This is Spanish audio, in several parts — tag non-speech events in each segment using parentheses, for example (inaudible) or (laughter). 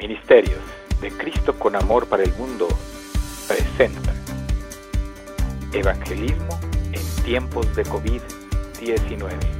Ministerios de Cristo con Amor para el Mundo presenta Evangelismo en tiempos de COVID-19.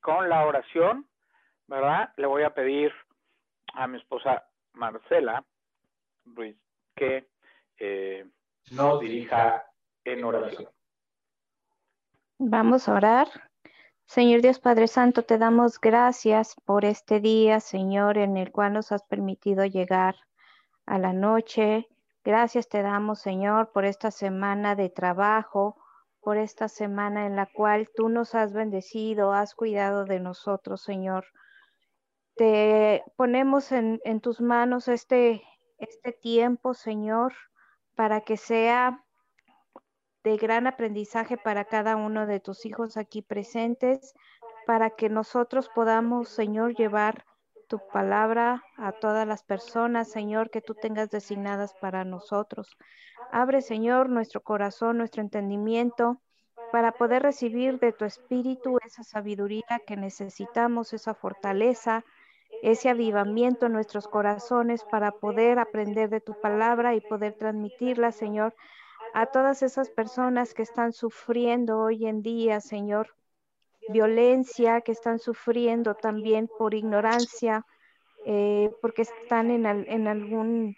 Con, la oración, ¿verdad? Le voy a pedir a mi esposa Marcela Ruiz que eh, nos dirija en oración. Vamos a orar. Señor Dios Padre Santo, te damos gracias por este día, Señor, en el cual nos has permitido llegar a la noche. Gracias te damos, Señor, por esta semana de trabajo, por esta semana en la cual tú nos has bendecido, has cuidado de nosotros, Señor. Te ponemos en, tus manos este, este tiempo, Señor, para que sea de gran aprendizaje para cada uno de tus hijos aquí presentes, para que nosotros podamos, Señor, llevar tu palabra a todas las personas, Señor, que tú tengas designadas para nosotros. Abre, Señor, nuestro corazón, nuestro entendimiento, para poder recibir de tu espíritu esa sabiduría que necesitamos, esa fortaleza, ese avivamiento en nuestros corazones para poder aprender de tu palabra y poder transmitirla, Señor, a todas esas personas que están sufriendo hoy en día, Señor, violencia, que están sufriendo también por ignorancia, eh, porque están en, en algún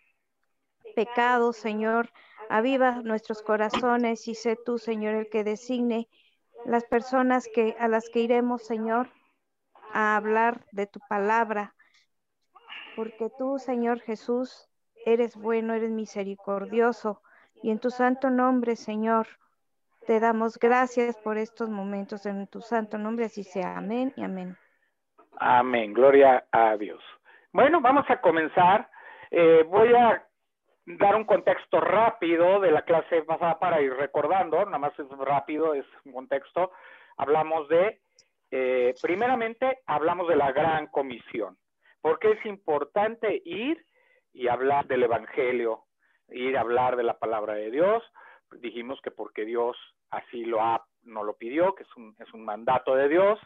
pecado, Señor. Aviva nuestros corazones y sé tú, Señor, el que designe las personas que a las que iremos, Señor, a hablar de tu palabra, porque tú, Señor Jesús, eres bueno, eres misericordioso, y en tu santo nombre, Señor, te damos gracias por estos momentos, en tu santo nombre, así sea, amén y amén. Amén, gloria a Dios. Bueno, vamos a comenzar. Eh, voy a dar un contexto rápido de la clase pasada para ir recordando, nada más es rápido, es un contexto. Hablamos de eh, primeramente, hablamos de la gran comisión. porque es importante ir y hablar del Evangelio, ir a hablar de la palabra de Dios? Dijimos que porque Dios así lo ha, no lo pidió, que es un, es un mandato de Dios,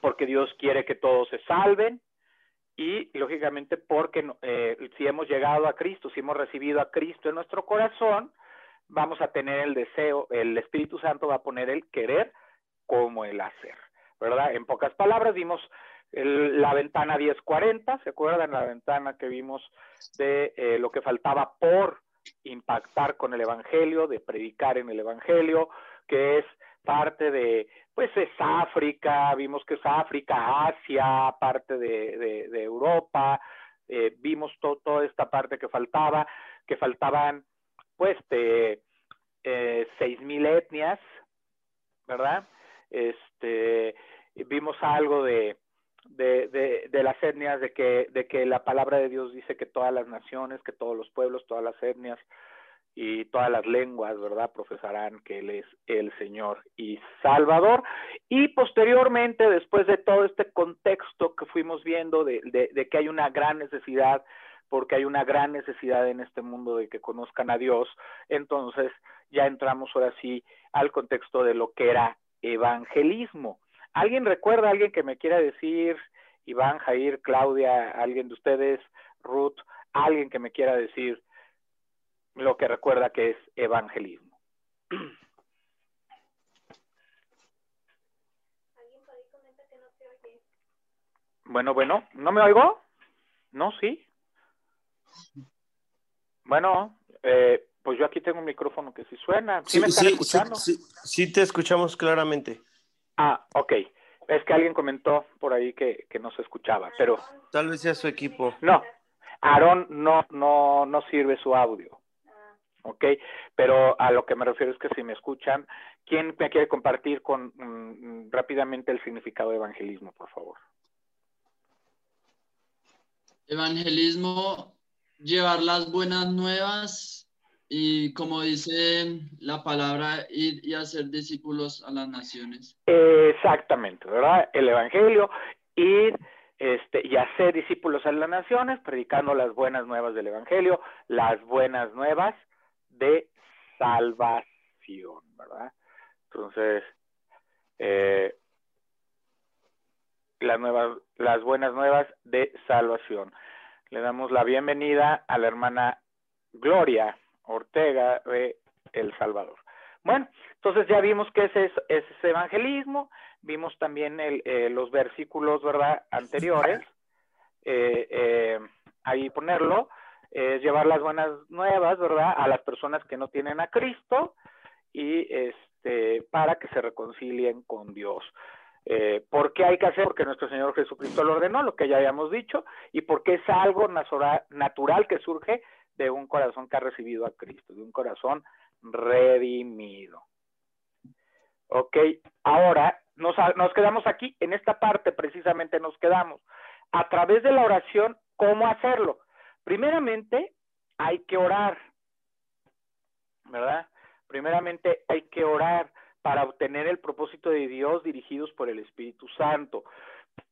porque Dios quiere que todos se salven y lógicamente porque eh, si hemos llegado a Cristo, si hemos recibido a Cristo en nuestro corazón, vamos a tener el deseo, el Espíritu Santo va a poner el querer como el hacer, ¿verdad? En pocas palabras, vimos la ventana 1040, ¿se acuerdan? La ventana que vimos de eh, lo que faltaba por impactar con el Evangelio, de predicar en el Evangelio, que es parte de, pues es África, vimos que es África, Asia, parte de, de, Europa, eh, vimos toda esta parte que faltaba, que faltaban, pues, de eh, seis mil etnias, ¿verdad? este, vimos algo de, de, de, de, las etnias, de que, de que la palabra de Dios dice que todas las naciones, que todos los pueblos, todas las etnias y todas las lenguas, ¿verdad?, profesarán que Él es el Señor y Salvador. Y posteriormente, después de todo este contexto que fuimos viendo de, de, de que hay una gran necesidad, porque hay una gran necesidad en este mundo de que conozcan a Dios, entonces ya entramos ahora sí al contexto de lo que era evangelismo. ¿Alguien recuerda, alguien que me quiera decir, Iván, Jair, Claudia, alguien de ustedes, Ruth, alguien que me quiera decir lo que recuerda que es evangelismo? Bueno, bueno, ¿no me oigo? ¿No? ¿Sí? Bueno, eh, pues yo aquí tengo un micrófono que sí suena. ¿Sí, me están escuchando? Sí, te escuchamos claramente. Ah, ok. Es que alguien comentó por ahí que, que no se escuchaba, pero... Tal vez sea su equipo. No, Aarón no, no, no sirve su audio. ¿ok? Pero a lo que me refiero es que si me escuchan, ¿quién me quiere compartir con mm, rápidamente el significado de evangelismo, por favor? Evangelismo, llevar las buenas nuevas y como dice la palabra, ir y hacer discípulos a las naciones. Exactamente, ¿verdad? El Evangelio, ir este, y hacer discípulos a las naciones, predicando las buenas nuevas del Evangelio, las buenas nuevas de salvación, ¿verdad? Entonces, eh, las, nuevas, las buenas nuevas de salvación. Le damos la bienvenida a la hermana Gloria. Ortega de El Salvador. Bueno, entonces ya vimos que ese es, evangelismo, vimos también el, eh, los versículos, ¿verdad?, anteriores, eh, eh, ahí ponerlo, es llevar las buenas nuevas, ¿verdad?, a las personas que no tienen a Cristo y este, para que se reconcilien con Dios. ¿Por qué hay que hacer? Porque nuestro Señor Jesucristo lo ordenó, lo que ya habíamos dicho, y porque es algo natural que surge de un corazón que ha recibido a Cristo, de un corazón redimido. Ok, ahora nos, nos quedamos aquí, en esta parte precisamente nos quedamos. A través de la oración, ¿cómo hacerlo? Primeramente, hay que orar, ¿verdad? Primeramente hay que orar para obtener el propósito de Dios dirigidos por el Espíritu Santo.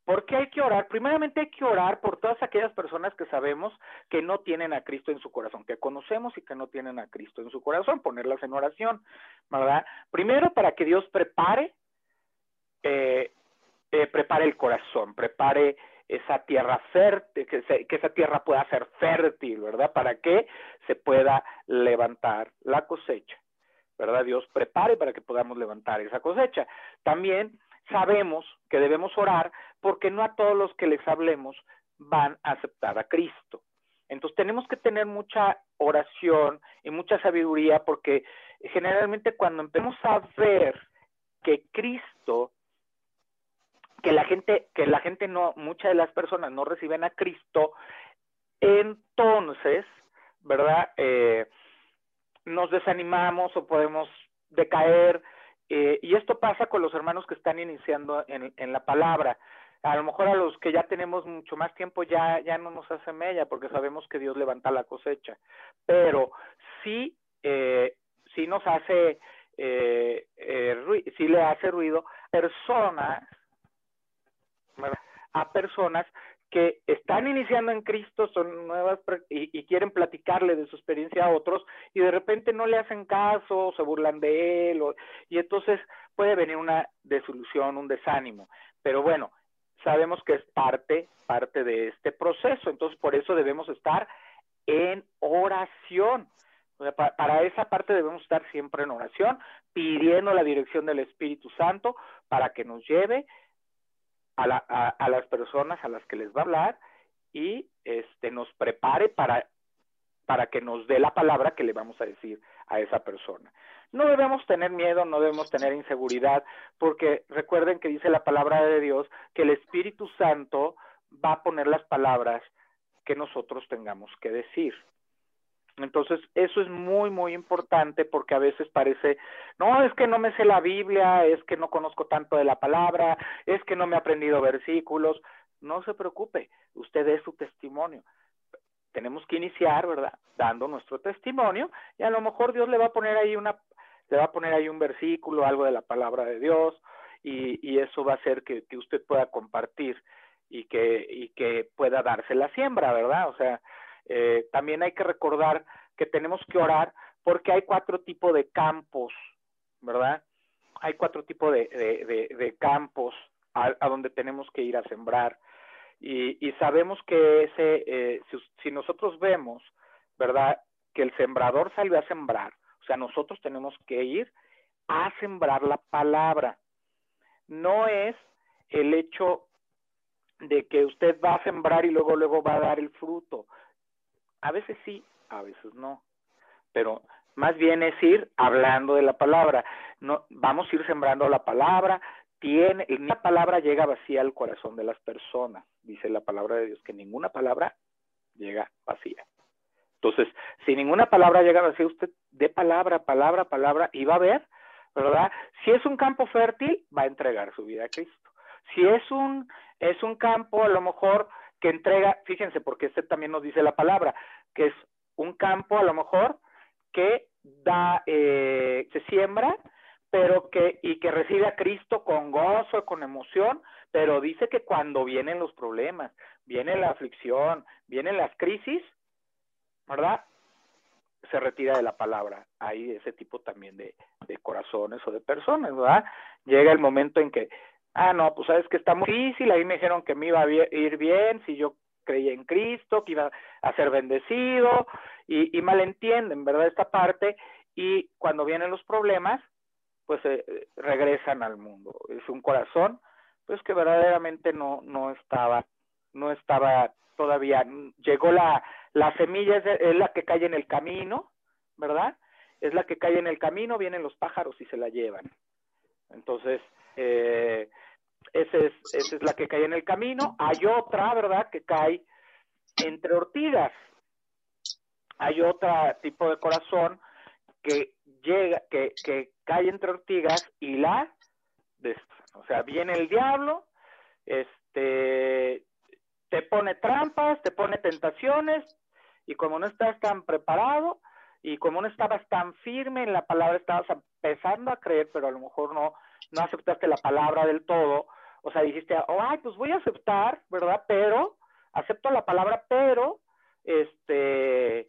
¿Por qué hay que orar? Primeramente hay que orar por todas aquellas personas que sabemos que no tienen a Cristo en su corazón, que conocemos y que no tienen a Cristo en su corazón, ponerlas en oración, ¿verdad? Primero para que Dios prepare, eh, eh, prepare el corazón, prepare esa tierra fértil, que, que esa tierra pueda ser fértil, ¿verdad? Para que se pueda levantar la cosecha, ¿verdad? Dios prepare para que podamos levantar esa cosecha. También sabemos que debemos orar porque no a todos los que les hablemos van a aceptar a Cristo. Entonces tenemos que tener mucha oración y mucha sabiduría porque generalmente cuando empezamos a ver que Cristo, que la gente, que la gente no, muchas de las personas no reciben a Cristo, entonces, ¿verdad? Eh, nos desanimamos o podemos decaer eh, y esto pasa con los hermanos que están iniciando en, en, la palabra. A lo mejor a los que ya tenemos mucho más tiempo ya, ya no nos hace mella porque sabemos que Dios levanta la cosecha. Pero sí, eh, sí nos hace, eh, eh, sí le hace ruido personas, a personas que están iniciando en Cristo, son nuevas y, quieren platicarle de su experiencia a otros y de repente no le hacen caso, se burlan de él y entonces puede venir una desilusión, un desánimo. Pero bueno, sabemos que es parte, parte de este proceso, entonces por eso debemos estar en oración. para esa parte debemos estar siempre en oración, pidiendo la dirección del Espíritu Santo para que nos lleve a, la, a, las personas a las que les va a hablar y este nos prepare para para que nos dé la palabra que le vamos a decir a esa persona. No debemos tener miedo, no debemos tener inseguridad, porque recuerden que dice la palabra de Dios que el Espíritu Santo va a poner las palabras que nosotros tengamos que decir. Entonces, eso es muy, muy importante porque a veces parece, no, es que no me sé la Biblia, es que no conozco tanto de la palabra, es que no me he aprendido versículos. No se preocupe, usted es su testimonio. Tenemos que iniciar, ¿verdad? Dando nuestro testimonio y a lo mejor Dios le va a poner ahí una, le va a poner ahí un versículo, algo de la palabra de Dios y, y eso va a hacer que, que usted pueda compartir y que, y que pueda darse la siembra, ¿verdad? O sea, eh, también hay que recordar que tenemos que orar porque hay cuatro tipos de campos, ¿verdad? Hay cuatro tipos de, de, de, campos a, donde tenemos que ir a sembrar. Y, y sabemos que ese, eh, si, si nosotros vemos, ¿verdad? Que el sembrador salió a sembrar, o sea, nosotros tenemos que ir a sembrar la palabra. No es el hecho de que usted va a sembrar y luego luego va a dar el fruto. A veces sí, a veces no. Pero más bien es ir hablando de la palabra. No, vamos a ir sembrando la palabra. Tiene, ninguna palabra llega vacía al corazón de las personas. Dice la palabra de Dios que ninguna palabra llega vacía. Entonces, si ninguna palabra llega vacía, usted dé palabra, palabra, palabra y va a ver, ¿verdad? Si es un campo fértil, va a entregar su vida a Cristo. Si es un, es un campo a lo mejor que entrega, fíjense, porque este también nos dice la palabra, que es un campo a lo mejor que da, eh, se siembra, pero que, y que recibe a Cristo con gozo, con emoción, pero dice que cuando vienen los problemas, viene la aflicción, vienen las crisis, ¿verdad? Se retira de la palabra. Hay ese tipo también de, de corazones o de personas, ¿verdad? Llega el momento en que ah, no, pues sabes que está muy difícil, ahí me dijeron que me iba a ir bien si yo creía en Cristo, que iba a ser bendecido, y, y malentienden, ¿verdad? Esta parte, y cuando vienen los problemas, pues eh, regresan al mundo. Es un corazón, pues que verdaderamente no, no estaba, no estaba todavía, llegó la, la semilla, es, es la que cae en el camino, ¿verdad? Es la que cae en el camino, vienen los pájaros y se la llevan. Entonces, eh, esa es, esa es la que cae en el camino. Hay otra, ¿verdad?, que cae entre ortigas. Hay otro tipo de corazón que llega, que, que cae entre ortigas y la o sea, viene el diablo, este, te pone trampas, te pone tentaciones, y como no estás tan preparado, y como no estabas tan firme en la palabra, estabas empezando a creer, pero a lo mejor no, no aceptaste la palabra del todo, O sea, dijiste, oh, ay, pues voy a aceptar, ¿verdad? Pero, acepto la palabra, pero, este,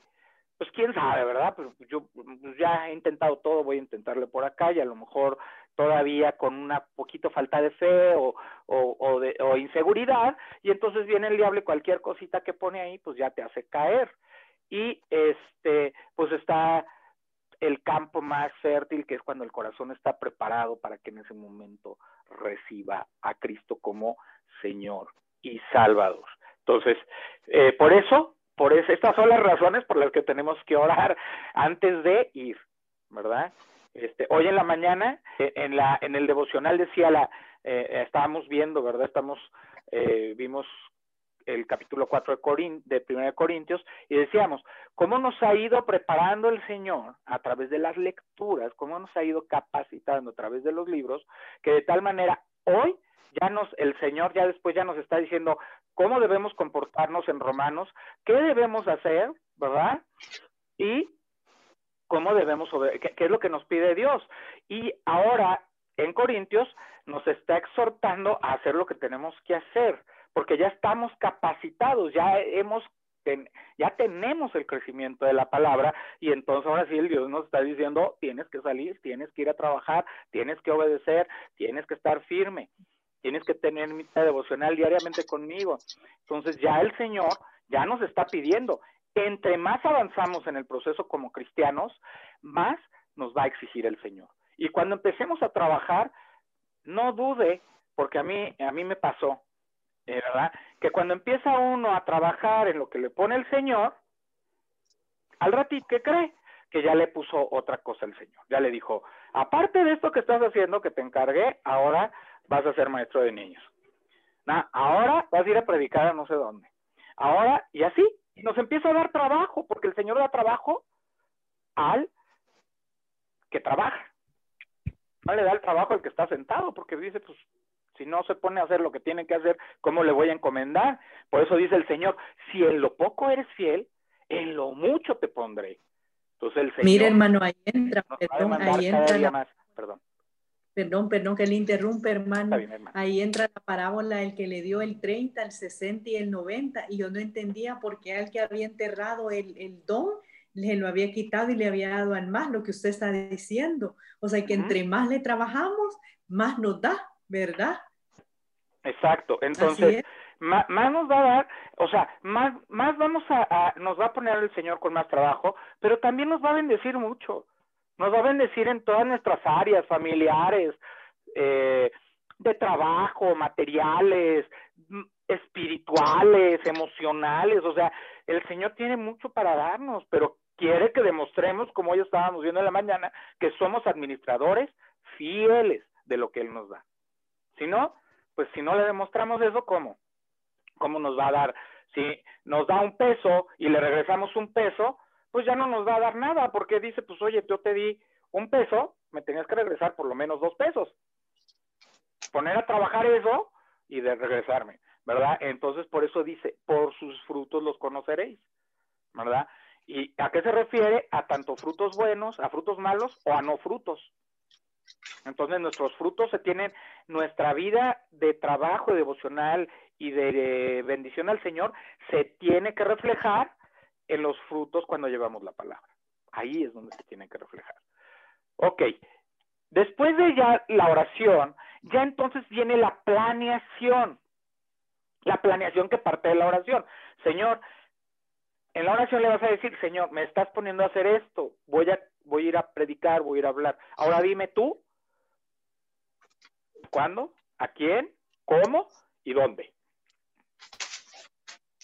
pues quién sabe, ¿verdad? Pues yo pues ya he intentado todo, voy a intentarle por acá y a lo mejor todavía con una poquito falta de fe o, o, de, o inseguridad y entonces viene el diablo y cualquier cosita que pone ahí pues ya te hace caer y este pues está el campo más fértil que es cuando el corazón está preparado para que en ese momento reciba a Cristo como Señor y Salvador. Entonces, eh, por eso, por eso, estas son las razones por las que tenemos que orar antes de ir, ¿verdad? Este, hoy en la mañana, eh, en la, en el devocional decía la, eh, estábamos viendo, ¿verdad? Estamos, eh, vimos el capítulo 4 de, 1 de Corintios y decíamos, ¿cómo nos ha ido preparando el Señor a través de las lecturas? ¿Cómo nos ha ido capacitando a través de los libros? Que de tal manera hoy ya nos, el Señor ya después ya nos está diciendo cómo debemos comportarnos en Romanos, qué debemos hacer, ¿verdad? Y cómo debemos, qué, qué es lo que nos pide Dios. Y ahora en Corintios nos está exhortando a hacer lo que tenemos que hacer, porque ya estamos capacitados, ya hemos ya tenemos el crecimiento de la palabra y entonces ahora sí el Dios nos está diciendo, tienes que salir, tienes que ir a trabajar, tienes que obedecer, tienes que estar firme, tienes que tener mi devocional diariamente conmigo. Entonces ya el Señor ya nos está pidiendo, entre más avanzamos en el proceso como cristianos, más nos va a exigir el Señor. Y cuando empecemos a trabajar, no dude, porque a mí, a mí me pasó, ¿verdad? Que cuando empieza uno a trabajar en lo que le pone el Señor, al ratito, ¿qué cree? Que ya le puso otra cosa el Señor. Ya le dijo, aparte de esto que estás haciendo, que te encargué, ahora vas a ser maestro de niños. Ahora vas a ir a predicar a no sé dónde. Ahora, y así, nos empieza a dar trabajo, porque el Señor da trabajo al que trabaja. No le da el trabajo al que está sentado, porque dice, pues, si no se pone a hacer lo que tiene que hacer, ¿cómo le voy a encomendar? Por eso dice el Señor, si en lo poco eres fiel, en lo mucho te pondré. Entonces el Señor... Mira, hermano, ahí entra, perdón, ahí entra la... más, perdón. Perdón, perdón que le interrumpe, hermano. Bien, hermano. Ahí entra la parábola, el que le dio el 30, el 60 y el 90, y yo no entendía por qué al que había enterrado el, el don, le lo había quitado y le había dado al más, lo que usted está diciendo. O sea, que uh -huh. entre más le trabajamos, más nos da, ¿verdad? Exacto. Entonces, más, más, nos va a dar, o sea, más, más vamos a, a, nos va a poner el Señor con más trabajo, pero también nos va a bendecir mucho. Nos va a bendecir en todas nuestras áreas familiares, eh, de trabajo, materiales, espirituales, emocionales. O sea, el Señor tiene mucho para darnos, pero quiere que demostremos, como hoy estábamos viendo en la mañana, que somos administradores fieles de lo que Él nos da. Si no, pues si no le demostramos eso, ¿cómo? ¿Cómo nos va a dar? Si nos da un peso y le regresamos un peso, pues ya no nos va a dar nada, porque dice, pues oye, yo te di un peso, me tenías que regresar por lo menos dos pesos. Poner a trabajar eso y de regresarme, ¿verdad? Entonces, por eso dice, por sus frutos los conoceréis, ¿verdad? ¿Y a qué se refiere? A tanto frutos buenos, a frutos malos o a no frutos. Entonces, nuestros frutos se tienen, nuestra vida de trabajo devocional y de bendición al Señor se tiene que reflejar en los frutos cuando llevamos la palabra. Ahí es donde se tiene que reflejar. Ok, después de ya la oración, ya entonces viene la planeación. La planeación que parte de la oración. Señor, en la oración le vas a decir, Señor, me estás poniendo a hacer esto, voy a, voy a ir a predicar, voy a ir a hablar. Ahora dime tú, ¿cuándo? ¿A quién? ¿Cómo? ¿Y dónde?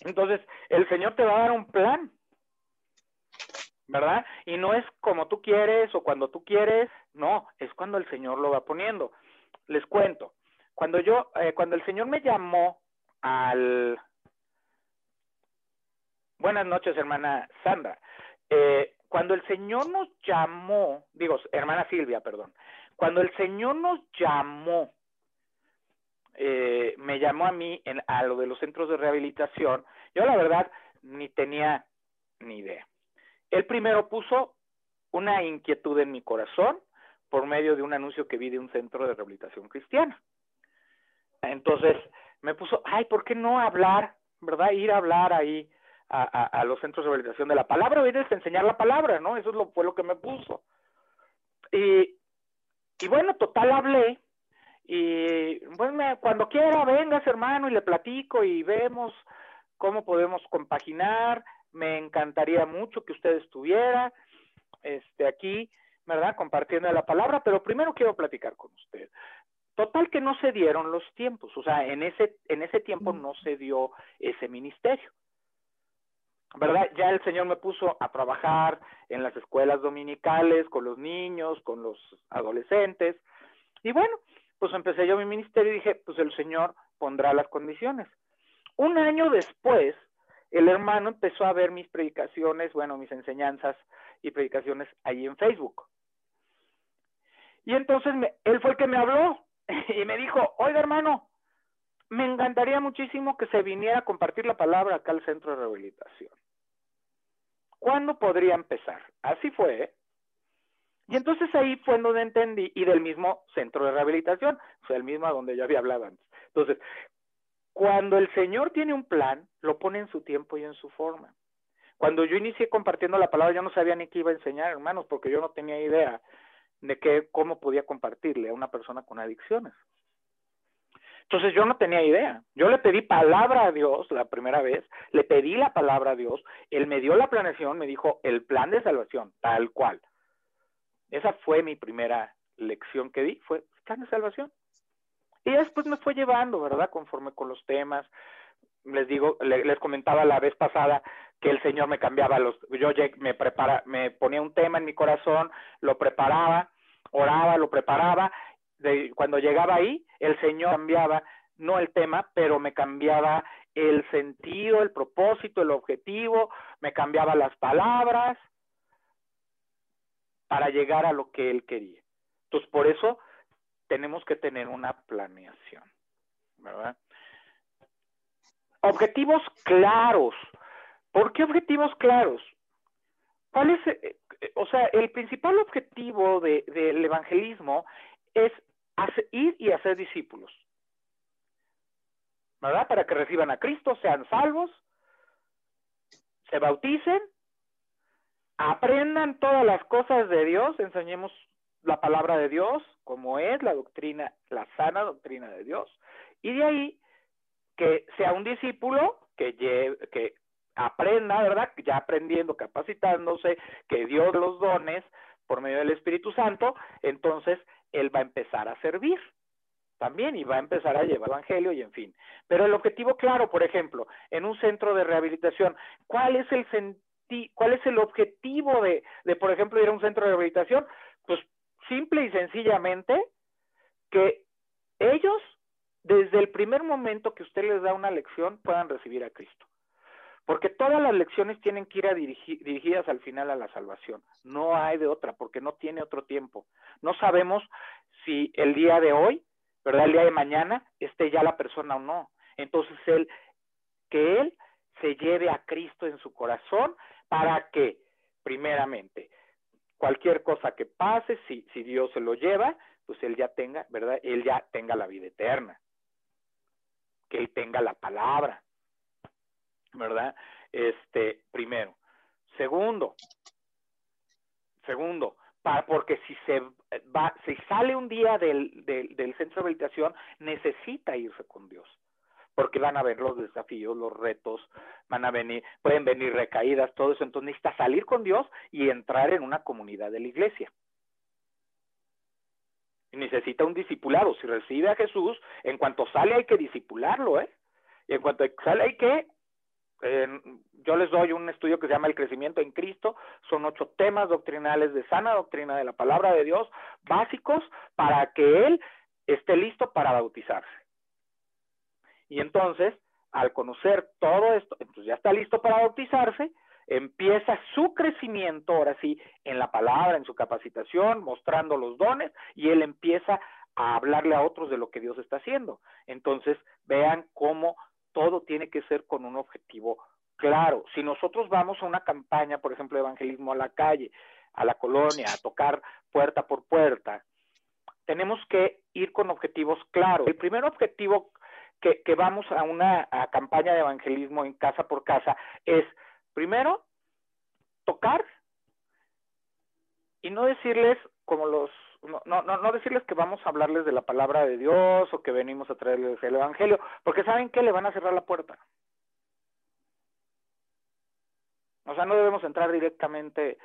Entonces, el Señor te va a dar un plan, ¿verdad? Y no es como tú quieres o cuando tú quieres, no, es cuando el Señor lo va poniendo. Les cuento, cuando yo, eh, cuando el Señor me llamó al... Buenas noches, hermana Sandra. Eh, cuando el Señor nos llamó, digo, hermana Silvia, perdón, cuando el Señor nos llamó eh, me llamó a mí en, a lo de los centros de rehabilitación, yo la verdad ni tenía ni idea. Él primero puso una inquietud en mi corazón por medio de un anuncio que vi de un centro de rehabilitación cristiana. Entonces me puso, ay, ¿por qué no hablar, verdad? Ir a hablar ahí a, los centros de rehabilitación de la palabra, vienes a enseñar la palabra, ¿no? Eso es lo, fue lo que me puso. Y, y bueno, total hablé, y bueno, cuando quiera, vengas hermano y le platico y vemos cómo podemos compaginar. Me encantaría mucho que usted estuviera este, aquí, ¿verdad? Compartiendo la palabra, pero primero quiero platicar con usted. Total que no se dieron los tiempos, o sea, en ese, en ese tiempo no se dio ese ministerio. ¿Verdad? Ya el Señor me puso a trabajar en las escuelas dominicales con los niños, con los adolescentes. Y bueno, pues empecé yo mi ministerio y dije, pues el Señor pondrá las condiciones. Un año después, el hermano empezó a ver mis predicaciones, bueno, mis enseñanzas y predicaciones ahí en Facebook. Y entonces él fue el que me habló (laughs) y me dijo, oiga hermano, me encantaría muchísimo que se viniera a compartir la palabra acá al centro de rehabilitación. ¿Cuándo podría empezar? Así fue. ¿eh? Y entonces ahí fue donde entendí, y del mismo centro de rehabilitación, o sea, el mismo donde yo había hablado antes. Entonces, cuando el Señor tiene un plan, lo pone en su tiempo y en su forma. Cuando yo inicié compartiendo la palabra, yo no sabía ni qué iba a enseñar, hermanos, porque yo no tenía idea de qué, cómo podía compartirle a una persona con adicciones. Entonces yo no tenía idea. Yo le pedí palabra a Dios la primera vez, le pedí la palabra a Dios, Él me dio la planeación, me dijo el plan de salvación, tal cual. Esa fue mi primera lección que di, fue plan de salvación. Y después me fue llevando, ¿verdad? Conforme con los temas. Les digo, les comentaba la vez pasada que el Señor me cambiaba los, yo me prepara, me ponía un tema en mi corazón, lo preparaba, oraba, lo preparaba cuando llegaba ahí, el Señor cambiaba, no el tema, pero me cambiaba el sentido, el propósito, el objetivo, me cambiaba las palabras para llegar a lo que Él quería. Entonces, por eso tenemos que tener una planeación, ¿verdad? Objetivos claros. ¿Por qué objetivos claros? ¿Cuál es, eh, eh, o sea, el principal objetivo del evangelismo es ir y hacer discípulos. ¿Verdad? Para que reciban a Cristo, sean salvos, se bauticen, aprendan todas las cosas de Dios, enseñemos la palabra de Dios, como es la doctrina, la sana doctrina de Dios, y de ahí que sea un discípulo que, lleve, que aprenda, ¿verdad? Ya aprendiendo, capacitándose, que Dios los dones por medio del Espíritu Santo, entonces él va a empezar a servir también y va a empezar a llevar evangelio y en fin. Pero el objetivo claro, por ejemplo, en un centro de rehabilitación, ¿cuál es el cuál es el objetivo de, de, por ejemplo, ir a un centro de rehabilitación? Pues simple y sencillamente que ellos, desde el primer momento que usted les da una lección, puedan recibir a Cristo. Porque todas las lecciones tienen que ir dirigidas al final a la salvación. No hay de otra, porque no tiene otro tiempo. No sabemos si el día de hoy, ¿verdad? El día de mañana esté ya la persona o no. Entonces, él, que él se lleve a Cristo en su corazón para que, primeramente, cualquier cosa que pase, si, si Dios se lo lleva, pues él ya tenga, ¿verdad? Él ya tenga la vida eterna. Que él tenga la palabra ¿verdad? Este, primero. Segundo, segundo, para, porque si se va, si sale un día del, del, del centro de meditación, necesita irse con Dios porque van a ver los desafíos, los retos, van a venir, pueden venir recaídas, todo eso, entonces necesita salir con Dios y entrar en una comunidad de la iglesia. necesita un discipulado, si recibe a Jesús, en cuanto sale hay que discipularlo, ¿eh? Y en cuanto sale hay que yo les doy un estudio que se llama El crecimiento en Cristo. Son ocho temas doctrinales de sana doctrina de la palabra de Dios, básicos para que Él esté listo para bautizarse. Y entonces, al conocer todo esto, entonces ya está listo para bautizarse, empieza su crecimiento, ahora sí, en la palabra, en su capacitación, mostrando los dones, y él empieza a hablarle a otros de lo que Dios está haciendo. Entonces, vean cómo todo tiene que ser con un objetivo claro. Si nosotros vamos a una campaña, por ejemplo, de evangelismo a la calle, a la colonia, a tocar puerta por puerta, tenemos que ir con objetivos claros. El primer objetivo que, que vamos a una campaña de evangelismo en casa por casa es, primero, tocar y no decirles como los no, no, no decirles que vamos a hablarles de la palabra de Dios o que venimos a traerles el Evangelio, porque saben que le van a cerrar la puerta. O sea, no debemos entrar directamente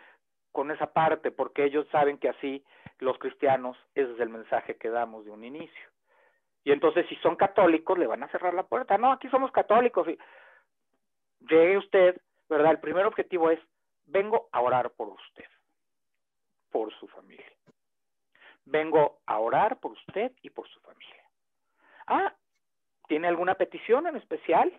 con esa parte, porque ellos saben que así los cristianos, ese es el mensaje que damos de un inicio. Y entonces, si son católicos, le van a cerrar la puerta. No, aquí somos católicos. Y llegue usted, ¿verdad? El primer objetivo es, vengo a orar por usted, por su familia. Vengo a orar por usted y por su familia. Ah, ¿tiene alguna petición en especial?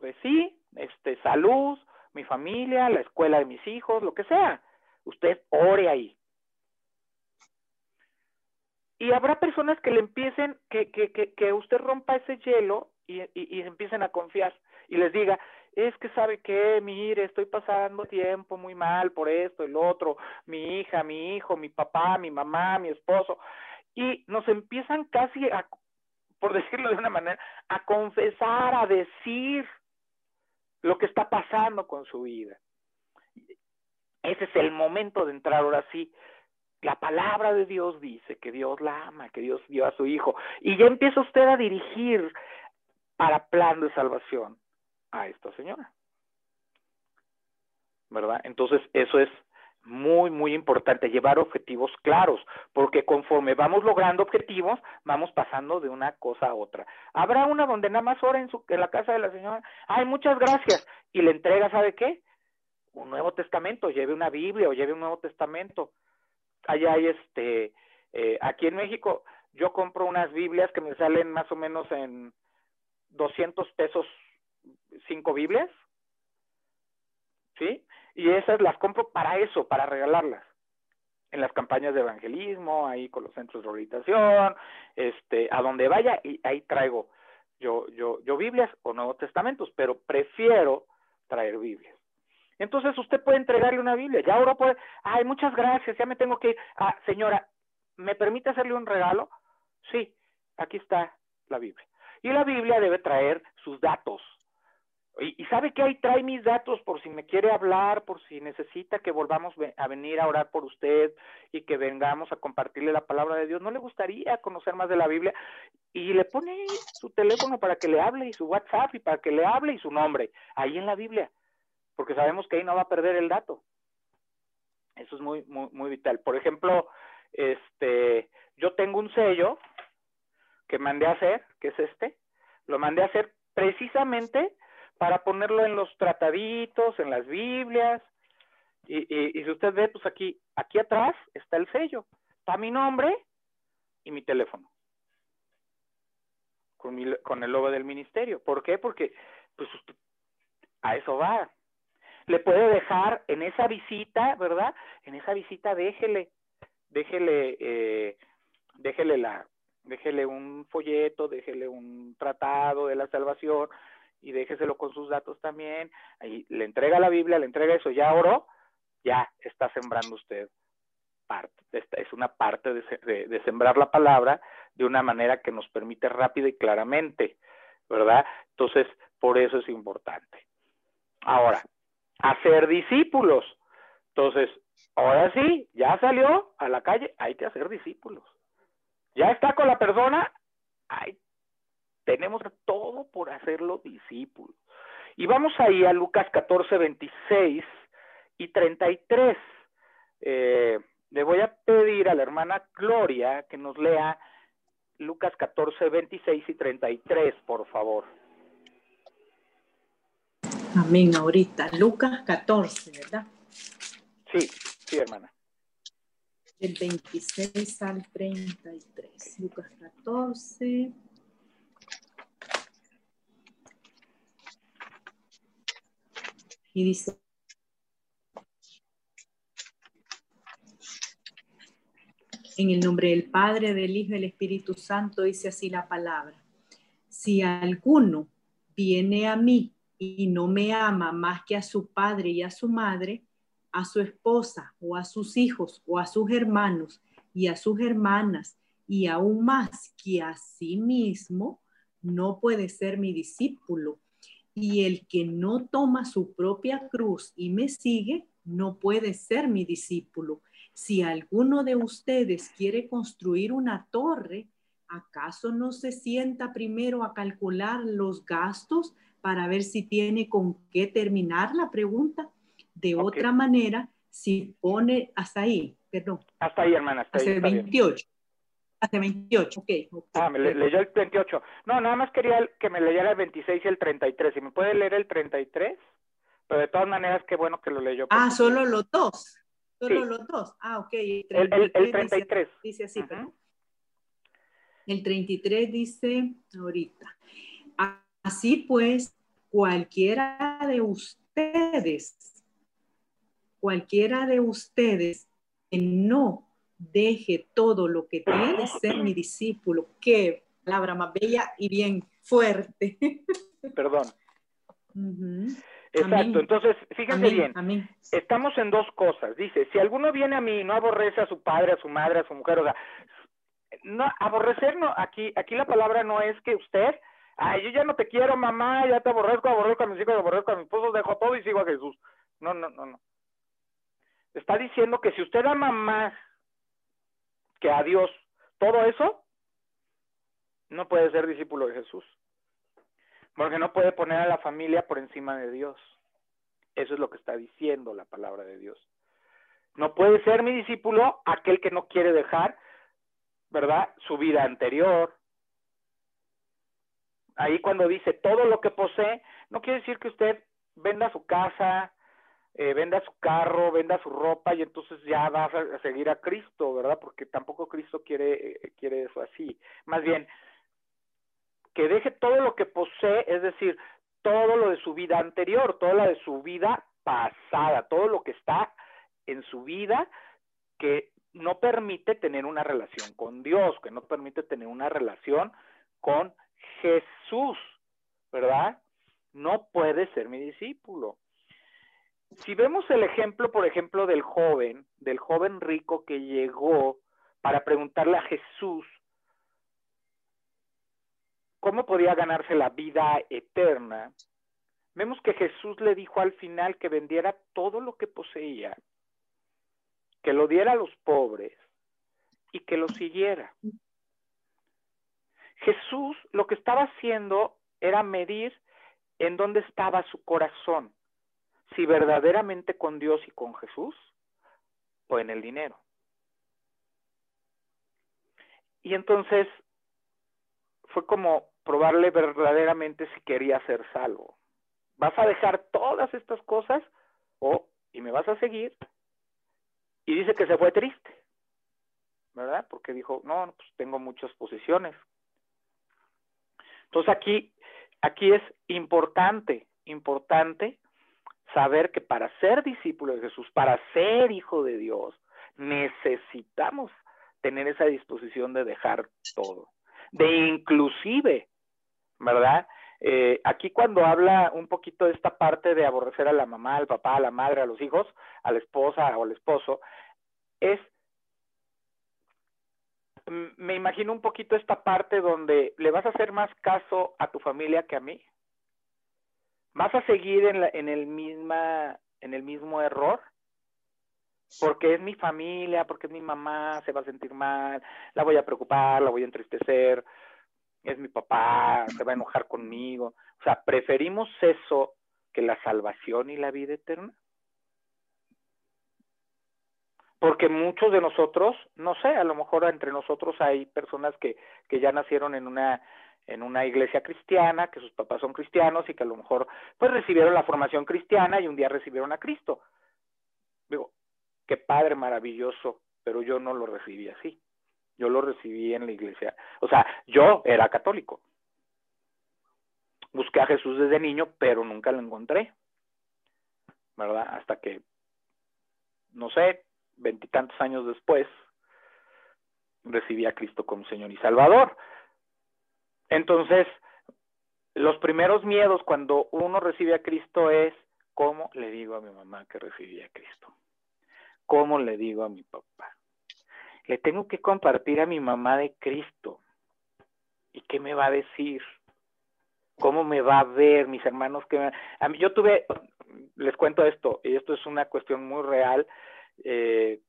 Pues sí, este, salud, mi familia, la escuela de mis hijos, lo que sea. Usted ore ahí. Y habrá personas que le empiecen, que, que, que, que usted rompa ese hielo y, y, y empiecen a confiar y les diga, es que sabe que, mire, estoy pasando tiempo muy mal por esto, el otro, mi hija, mi hijo, mi papá, mi mamá, mi esposo, y nos empiezan casi a, por (laughs) decirlo de una manera, a confesar, a decir lo que está pasando con su vida. Ese es el momento de entrar ahora sí. La palabra de Dios dice que Dios la ama, que Dios dio a su hijo. Y ya empieza usted a dirigir para plan de salvación a esta señora. ¿Verdad? Entonces, eso es muy, muy importante, llevar objetivos claros, porque conforme vamos logrando objetivos, vamos pasando de una cosa a otra. Habrá una donde nada más ora en, su, en la casa de la señora, ay, muchas gracias, y le entrega, ¿sabe qué? Un Nuevo Testamento, lleve una Biblia o lleve un Nuevo Testamento. Allá hay este, eh, aquí en México, yo compro unas Biblias que me salen más o menos en 200 pesos cinco Biblias, ¿sí? Y esas las compro para eso, para regalarlas. En las campañas de evangelismo, ahí con los centros de rehabilitación, este, a donde vaya, y ahí traigo yo, yo, yo Biblias o Nuevos Testamentos, pero prefiero traer Biblias. Entonces usted puede entregarle una Biblia. Ya ahora puede, ay, muchas gracias, ya me tengo que ir. Ah, señora, ¿me permite hacerle un regalo? Sí, aquí está la Biblia. Y la Biblia debe traer sus datos, y, sabe que ahí trae mis datos por si me quiere hablar, por si necesita que volvamos a venir a orar por usted y que vengamos a compartirle la palabra de Dios. ¿No le gustaría conocer más de la Biblia? Y le pone su teléfono para que le hable y su WhatsApp y para que le hable y su nombre ahí en la Biblia, porque sabemos que ahí no va a perder el dato. Eso es muy, muy, muy vital. Por ejemplo, este, yo tengo un sello que mandé a hacer, que es este, lo mandé a hacer precisamente para ponerlo en los trataditos, en las Biblias. Y, si usted ve, pues aquí, aquí atrás está el sello. Está mi nombre y mi teléfono. Con el logo del ministerio. ¿Por qué? Porque pues a eso va. Le puede dejar en esa visita, ¿verdad? En esa visita déjele, déjele, eh, déjele la, déjele un folleto, déjele un tratado de la salvación, y déjeselo con sus datos también. Ahí le entrega la Biblia, le entrega eso, ya oró, ya está sembrando usted parte. Es una parte de, sembrar la palabra de una manera que nos permite rápido y claramente, ¿verdad? Entonces, por eso es importante. Ahora, hacer discípulos. Entonces, ahora sí, ya salió a la calle, hay que hacer discípulos. Ya está con la persona, hay tenemos todo por hacerlo discípulos. Y vamos ahí a Lucas 14, 26 y 33. Eh, le voy a pedir a la hermana Gloria que nos lea Lucas 14, 26 y 33, por favor. Amén, ahorita. Lucas 14, ¿verdad? Sí, sí, hermana. Del 26 al 33. Lucas 14. Y dice, en el nombre del Padre, del Hijo y del Espíritu Santo, dice así la palabra. Si alguno viene a mí y no me ama más que a su padre y a su madre, a su esposa o a sus hijos o a sus hermanos y a sus hermanas y aún más que a sí mismo, no puede ser mi discípulo. Y el que no toma su propia cruz y me sigue, no puede ser mi discípulo. Si alguno de ustedes quiere construir una torre, ¿acaso no se sienta primero a calcular los gastos para ver si tiene con qué terminar la pregunta? De otra manera, si pone hasta ahí, perdón. Hasta ahí, hermana. Hasta, hasta el 28. Hasta 28, ok. Ah, me leyó el 28. No, nada más quería que me leyera el 26 y el 33. Si me puede leer el 33, pero de todas maneras, qué bueno que lo leyó. Ah, solo los dos. Solo los dos. Ah, ok. El, el, 33. Dice, así, El 33 dice ahorita. Así pues, cualquiera de ustedes, cualquiera de ustedes que no deje todo lo que tiene ser mi discípulo. Qué palabra más bella y bien fuerte. (laughs) Perdón. Exacto, entonces fíjense bien, estamos en dos cosas. Dice, si alguno viene a mí y no aborrece a su padre, a su madre, a su mujer, o sea, no, aborrecer no, aquí, aquí la palabra no es que usted, ay, yo ya no te quiero, mamá, ya te aborrezco, aborrezco a mis hijos, aborrezco a mi esposo, dejo todo y sigo a Jesús. No, no, no, no. Está diciendo que si usted ama más que a Dios, todo eso, no puede ser discípulo de Jesús. Porque no puede poner a la familia por encima de Dios. Eso es lo que está diciendo la palabra de Dios. No puede ser mi discípulo aquel que no quiere dejar, ¿verdad? Su vida anterior. Ahí cuando dice todo lo que posee, no quiere decir que usted venda su casa, eh, venda su carro, venda su ropa y entonces ya va a seguir a Cristo, ¿verdad? Porque tampoco Cristo quiere, eh, quiere eso así. Más bien, que deje todo lo que posee, es decir, todo lo de su vida anterior, toda lo de su vida pasada, todo lo que está en su vida que no permite tener una relación con Dios, que no permite tener una relación con Jesús, ¿verdad? No puede ser mi discípulo. Si vemos el ejemplo, por ejemplo, del joven, del joven rico que llegó para preguntarle a Jesús cómo podía ganarse la vida eterna, vemos que Jesús le dijo al final que vendiera todo lo que poseía, que lo diera a los pobres y que lo siguiera. Jesús lo que estaba haciendo era medir en dónde estaba su corazón, si verdaderamente con Dios y con Jesús o en el dinero. Y entonces fue como probarle verdaderamente si quería ser salvo. ¿Vas a dejar todas estas cosas o y me vas a seguir? Y dice que se fue triste, ¿verdad? Porque dijo, no, pues tengo muchas posiciones. Entonces aquí, aquí es importante, importante saber que para ser discípulo de Jesús, para ser hijo de Dios, necesitamos tener esa disposición de dejar todo, de inclusive ¿verdad? Eh, aquí cuando habla un poquito de esta parte de aborrecer a la mamá, al papá, a la madre, a los hijos, a la esposa o al esposo, es, me imagino un poquito esta parte donde le vas a hacer más caso a tu familia que a mí. ¿Vas a seguir en, la, en, el, misma, en el mismo error? porque es mi familia, porque es mi mamá, se va a sentir mal, la voy a preocupar, la voy a entristecer, es mi papá, se va a enojar conmigo. O sea, preferimos eso que la salvación y la vida eterna. Porque muchos de nosotros, no sé, a lo mejor entre nosotros hay personas que, que ya nacieron en una en una iglesia cristiana, que sus papás son cristianos y que a lo mejor pues recibieron la formación cristiana y un día recibieron a Cristo. Digo, qué padre maravilloso, pero yo no lo recibí así. Yo lo recibí en la iglesia. O sea, yo era católico. Busqué a Jesús desde niño, pero nunca lo encontré. ¿Verdad? Hasta que, no sé, veintitantos años después, recibí a Cristo como Señor y Salvador. Entonces, los primeros miedos cuando uno recibe a Cristo es, ¿cómo le digo a mi mamá que recibí a Cristo? ¿Cómo le digo a mi papá? le tengo que compartir a mi mamá de Cristo. ¿Y qué me va a decir? ¿Cómo me va a ver mis hermanos? que a mí, Yo tuve, les cuento esto, y esto es una cuestión muy real. Eh,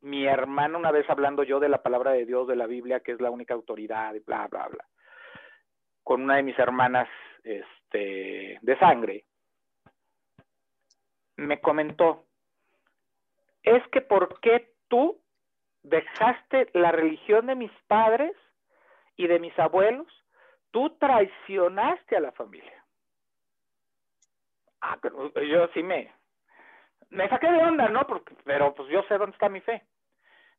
mi hermano una vez hablando yo de la palabra de Dios, de la Biblia, que es la única autoridad, y bla, bla, bla, con una de mis hermanas este, de sangre, me comentó, es que ¿por qué tú dejaste la religión de mis padres y de mis abuelos? Tú traicionaste a la familia. Ah, yo sí me, me saqué de onda, ¿no? Porque, pero pues yo sé dónde está mi fe.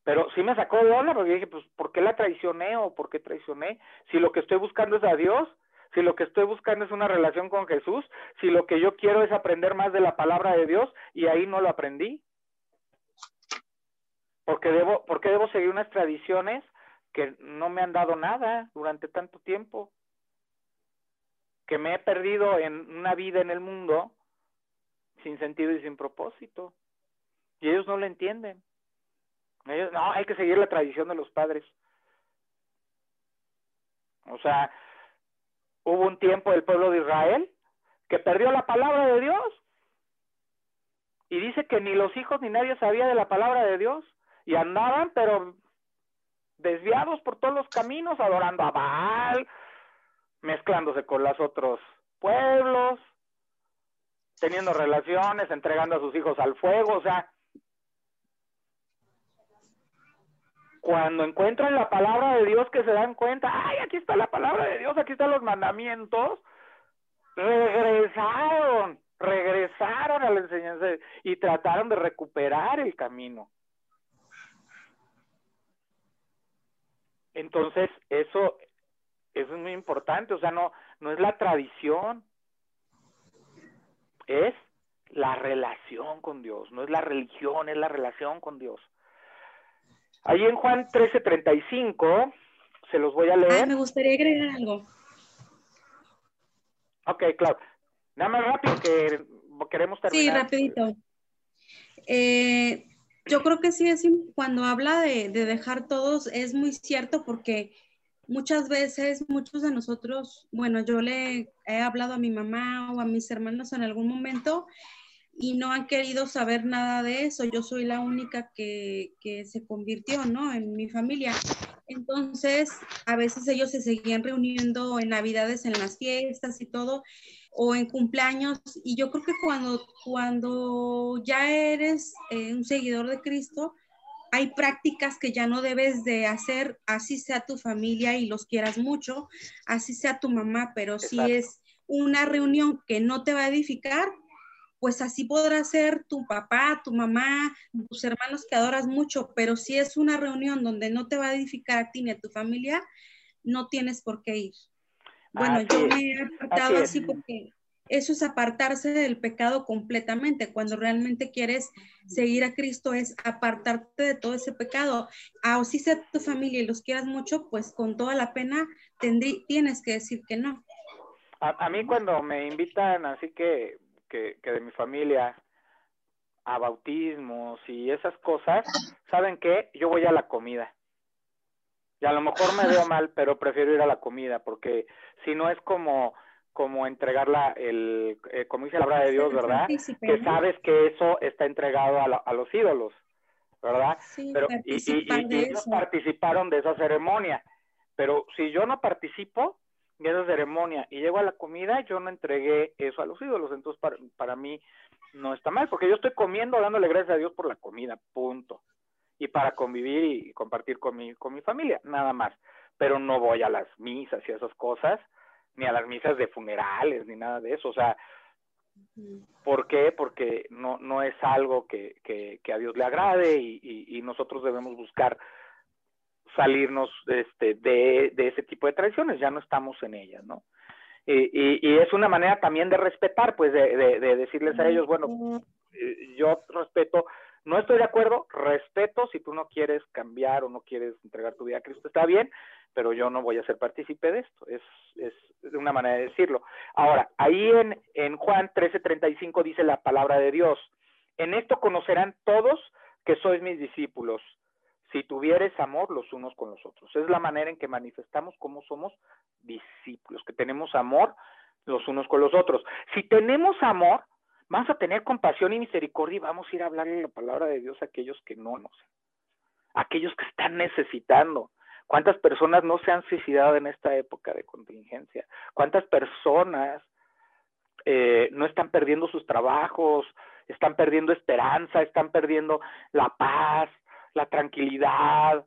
Pero sí me sacó de onda porque dije, pues, ¿por qué la traicioné o por qué traicioné? Si lo que estoy buscando es a Dios, si lo que estoy buscando es una relación con Jesús, si lo que yo quiero es aprender más de la palabra de Dios y ahí no lo aprendí. Porque debo, porque debo seguir unas tradiciones que no me han dado nada durante tanto tiempo, que me he perdido en una vida en el mundo sin sentido y sin propósito. Y ellos no lo entienden. No, hay que seguir la tradición de los padres. O sea, hubo un tiempo del pueblo de Israel que perdió la palabra de Dios. Y dice que ni los hijos ni nadie sabía de la palabra de Dios. Y andaban, pero desviados por todos los caminos, adorando a Baal, mezclándose con los otros pueblos, teniendo relaciones, entregando a sus hijos al fuego. O sea, cuando encuentran la palabra de Dios que se dan cuenta, ay, aquí está la palabra de Dios, aquí están los mandamientos, regresaron, regresaron a la enseñanza y trataron de recuperar el camino. Entonces, eso, es muy importante, o sea, no, no es la tradición, es la relación con Dios, no es la religión, es la relación con Dios. Ahí en Juan 13:35, se los voy a leer. me gustaría agregar algo. Ok, claro. Nada más rápido que queremos terminar. Sí, rapidito. Eh, yo creo que sí, es cuando habla de, de, dejar todos, es muy cierto porque muchas veces, muchos de nosotros, bueno, yo le he hablado a mi mamá o a mis hermanos en algún momento y no han querido saber nada de eso. Yo soy la única que, que, se convirtió, ¿no? En mi familia. Entonces, a veces ellos se seguían reuniendo en Navidades, en las fiestas y todo, o en cumpleaños. Y yo creo que cuando, cuando ya eres eh, un seguidor de Cristo, hay prácticas que ya no debes de hacer, así sea tu familia y los quieras mucho, así sea tu mamá, pero si es una reunión que no te va a edificar, pues así podrá ser tu papá, tu mamá, tus hermanos que adoras mucho, pero si es una reunión donde no te va a edificar a ti ni a tu familia, no tienes por qué ir. Bueno, yo me he apartado así, porque eso es apartarse del pecado completamente. Cuando realmente quieres seguir a Cristo es apartarte de todo ese pecado. A o si sea tu familia y los quieras mucho, pues con toda la pena tienes que decir que no. A, a, mí cuando me invitan así que que, de mi familia a bautismos y esas cosas, ¿saben qué? Yo voy a la comida. Y a lo mejor me veo mal, pero prefiero ir a la comida, porque si no es como como entregarla, el, eh, como dice la palabra de Dios, ¿verdad? Que sabes que eso está entregado a, a los ídolos, ¿verdad? pero, y, y, y ellos participaron de esa ceremonia. Pero si yo no participo, en esa ceremonia y llego a la comida, yo no entregué eso a los ídolos. Entonces, para, para mí no está mal, porque yo estoy comiendo dándole gracias a Dios por la comida, punto. Y para convivir y compartir con mi, con mi familia, nada más. Pero no voy a las misas y esas cosas, ni a las misas de funerales, ni nada de eso. O sea, ¿por qué? Porque no, no es algo que, que, que a Dios le agrade y, y, y nosotros debemos buscar salirnos este, de, de ese tipo de tradiciones, ya no estamos en ellas, ¿no? Y, y, es una manera también de respetar, pues de, de, decirles a ellos, bueno, eh, yo respeto, no estoy de acuerdo, respeto si tú no quieres cambiar o no quieres entregar tu vida a Cristo, está bien, pero yo no voy a ser partícipe de esto, es, es una manera de decirlo. Ahora, ahí en, en Juan 13:35 dice la palabra de Dios, en esto conocerán todos que sois mis discípulos, si tuvieres amor los unos con los otros. Es la manera en que manifestamos cómo somos discípulos, que tenemos amor los unos con los otros. Si tenemos amor, vamos a tener compasión y misericordia y vamos a ir a hablarle la palabra de Dios a aquellos que no nos, aquellos que están necesitando. ¿Cuántas personas no se han suicidado en esta época de contingencia? ¿Cuántas personas eh, no están perdiendo sus trabajos, están perdiendo esperanza, están perdiendo la paz, la tranquilidad?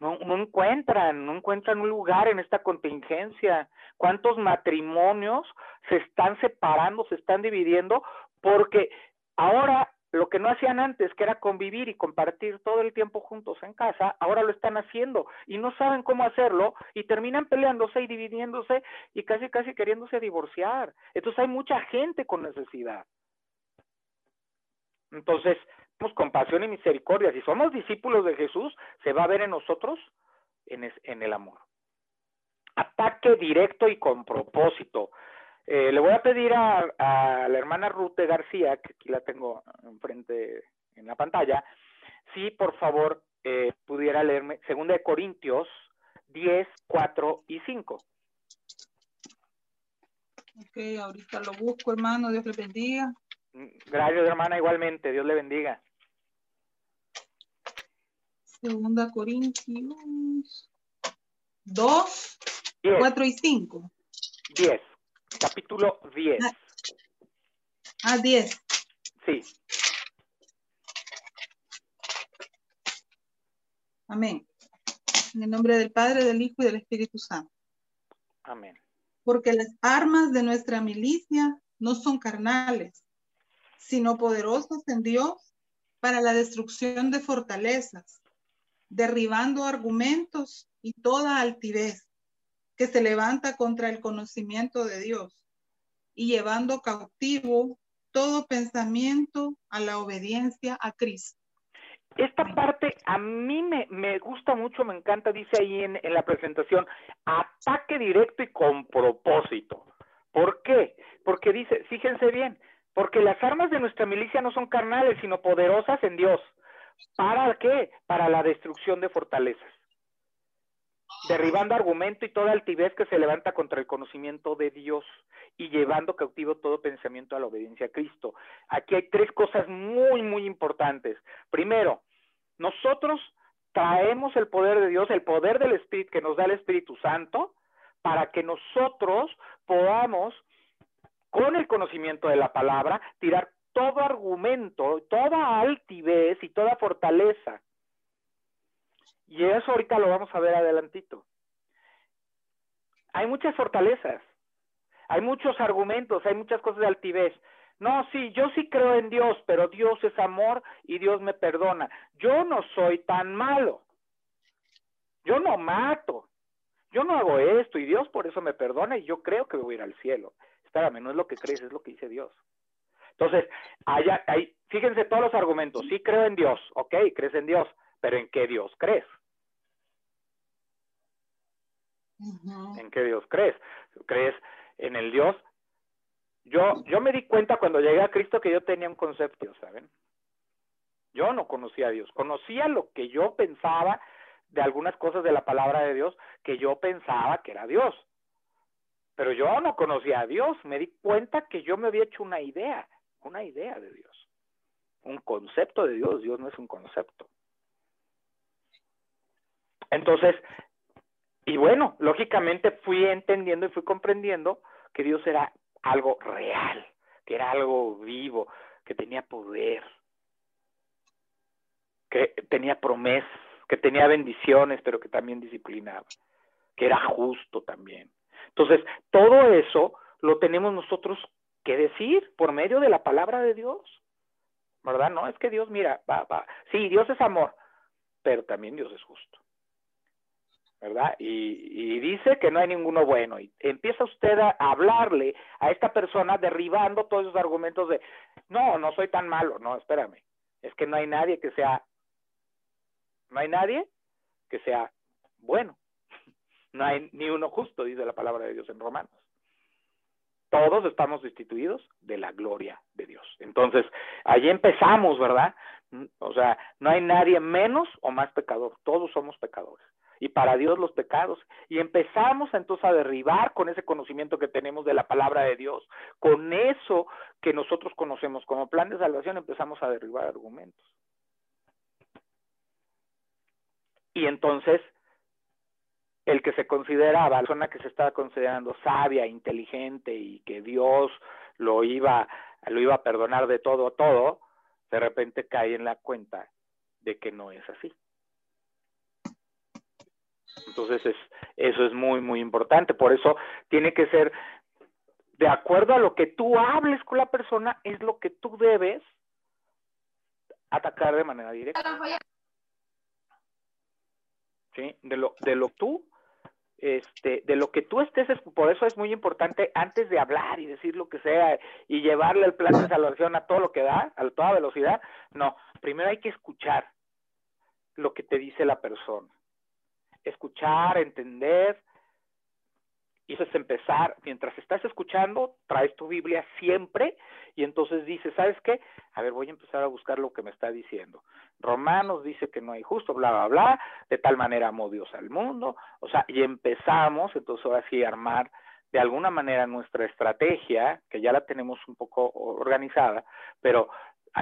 No, encuentran, no encuentran un lugar en esta contingencia. ¿Cuántos matrimonios se están separando, se están dividiendo? Porque ahora lo que no hacían antes, que era convivir y compartir todo el tiempo juntos en casa, ahora lo están haciendo y no saben cómo hacerlo y terminan peleándose y dividiéndose y casi casi queriéndose divorciar. Entonces hay mucha gente con necesidad. Entonces, compasión y misericordia. Si somos discípulos de Jesús, se va a ver en nosotros en, en el amor. Ataque directo y con propósito. Eh, le voy a pedir a, la hermana Ruth García, que aquí la tengo enfrente en la pantalla, si por favor eh, pudiera leerme 2 de Corintios 10, 4 y 5. Ok, ahorita lo busco, hermano. Dios le bendiga. Gracias, hermana, igualmente. Dios le bendiga. Segunda Corintios 2, 4 y 5. 10 capítulo 10. Ah, 10. Sí. Amén. En el nombre del Padre, del Hijo y del Espíritu Santo. Amén. Porque las armas de nuestra milicia no son carnales, sino poderosas en Dios para la destrucción de fortalezas, derribando argumentos y toda altivez que se levanta contra el conocimiento de Dios y llevando cautivo todo pensamiento a la obediencia a Cristo. Esta parte a mí me, me, gusta mucho, me encanta, dice ahí en, en la presentación, ataque directo y con propósito. ¿Por qué? Porque dice, fíjense bien, porque las armas de nuestra milicia no son carnales, sino poderosas en Dios. ¿Para qué? Para la destrucción de fortalezas derribando argumento y toda altivez que se levanta contra el conocimiento de Dios y llevando cautivo todo pensamiento a la obediencia a Cristo. Aquí hay tres cosas muy, muy importantes. Primero, nosotros traemos el poder de Dios, el poder del Espíritu que nos da el Espíritu Santo, para que nosotros podamos, con el conocimiento de la palabra, tirar todo argumento, toda altivez y toda fortaleza y eso ahorita lo vamos a ver adelantito. Hay muchas fortalezas, hay muchos argumentos, hay muchas cosas de altivez. No, sí, yo sí creo en Dios, pero Dios es amor y Dios me perdona. Yo no soy tan malo. Yo no mato. Yo no hago esto y Dios por eso me perdona y yo creo que voy a ir al cielo. Espérame, no es lo que crees, es lo que dice Dios. Entonces, fíjense todos los argumentos. Sí creo en Dios, ok, crees en Dios, pero ¿en qué Dios crees? ¿En qué Dios crees? ¿Crees en el Dios? Yo, yo me di cuenta cuando llegué a Cristo que yo tenía un concepto, ¿saben? Yo no conocía a Dios, conocía lo que yo pensaba de algunas cosas de la palabra de Dios que yo pensaba que era Dios. Pero yo no conocía a Dios, me di cuenta que yo me había hecho una idea, una idea de Dios, un concepto de Dios, Dios no es un concepto. Entonces, y bueno, lógicamente fui entendiendo y fui comprendiendo que Dios era algo real, que era algo vivo, que tenía poder, que tenía promesas, que tenía bendiciones, pero que también disciplinaba, que era justo también. Entonces, todo eso lo tenemos nosotros que decir por medio de la palabra de Dios. ¿Verdad? No, es que Dios, mira, va. Sí, Dios es amor, pero también Dios es justo. ¿verdad? Y, dice que no hay ninguno bueno. Y empieza usted a hablarle a esta persona derribando todos esos argumentos de, no, no soy tan malo, no, espérame. Es que no hay nadie que sea, no hay nadie que sea bueno. (laughs) No hay ni uno justo, dice la palabra de Dios en Romanos. Todos estamos destituidos de la gloria de Dios. Entonces, allí empezamos, ¿verdad? O sea, no hay nadie menos o más pecador, todos somos pecadores. Y para Dios los pecados. Y empezamos entonces a derribar con ese conocimiento que tenemos de la palabra de Dios, con eso que nosotros conocemos como plan de salvación, empezamos a derribar argumentos. Y entonces, el que se consideraba, la persona que se estaba considerando sabia, inteligente y que Dios lo iba, lo iba a perdonar de todo, todo, de repente cae en la cuenta de que no es así. Entonces es, eso es muy, muy importante. Por eso tiene que ser de acuerdo a lo que tú hables con la persona, es lo que tú debes atacar de manera directa. ¿Sí? De lo, de lo tú este, de lo que tú estés, por eso es muy importante antes de hablar y decir lo que sea y llevarle el plan de salvación a todo lo que da, a toda velocidad, no, primero hay que escuchar lo que te dice la persona, escuchar, entender, y eso es empezar, mientras estás escuchando, traes tu Biblia siempre y entonces dices, ¿sabes qué? A ver, voy a empezar a buscar lo que me está diciendo. Romanos dice que no hay justo, bla, bla, bla, de tal manera amó Dios al mundo, o sea, y empezamos entonces ahora sí a armar de alguna manera nuestra estrategia, que ya la tenemos un poco organizada, pero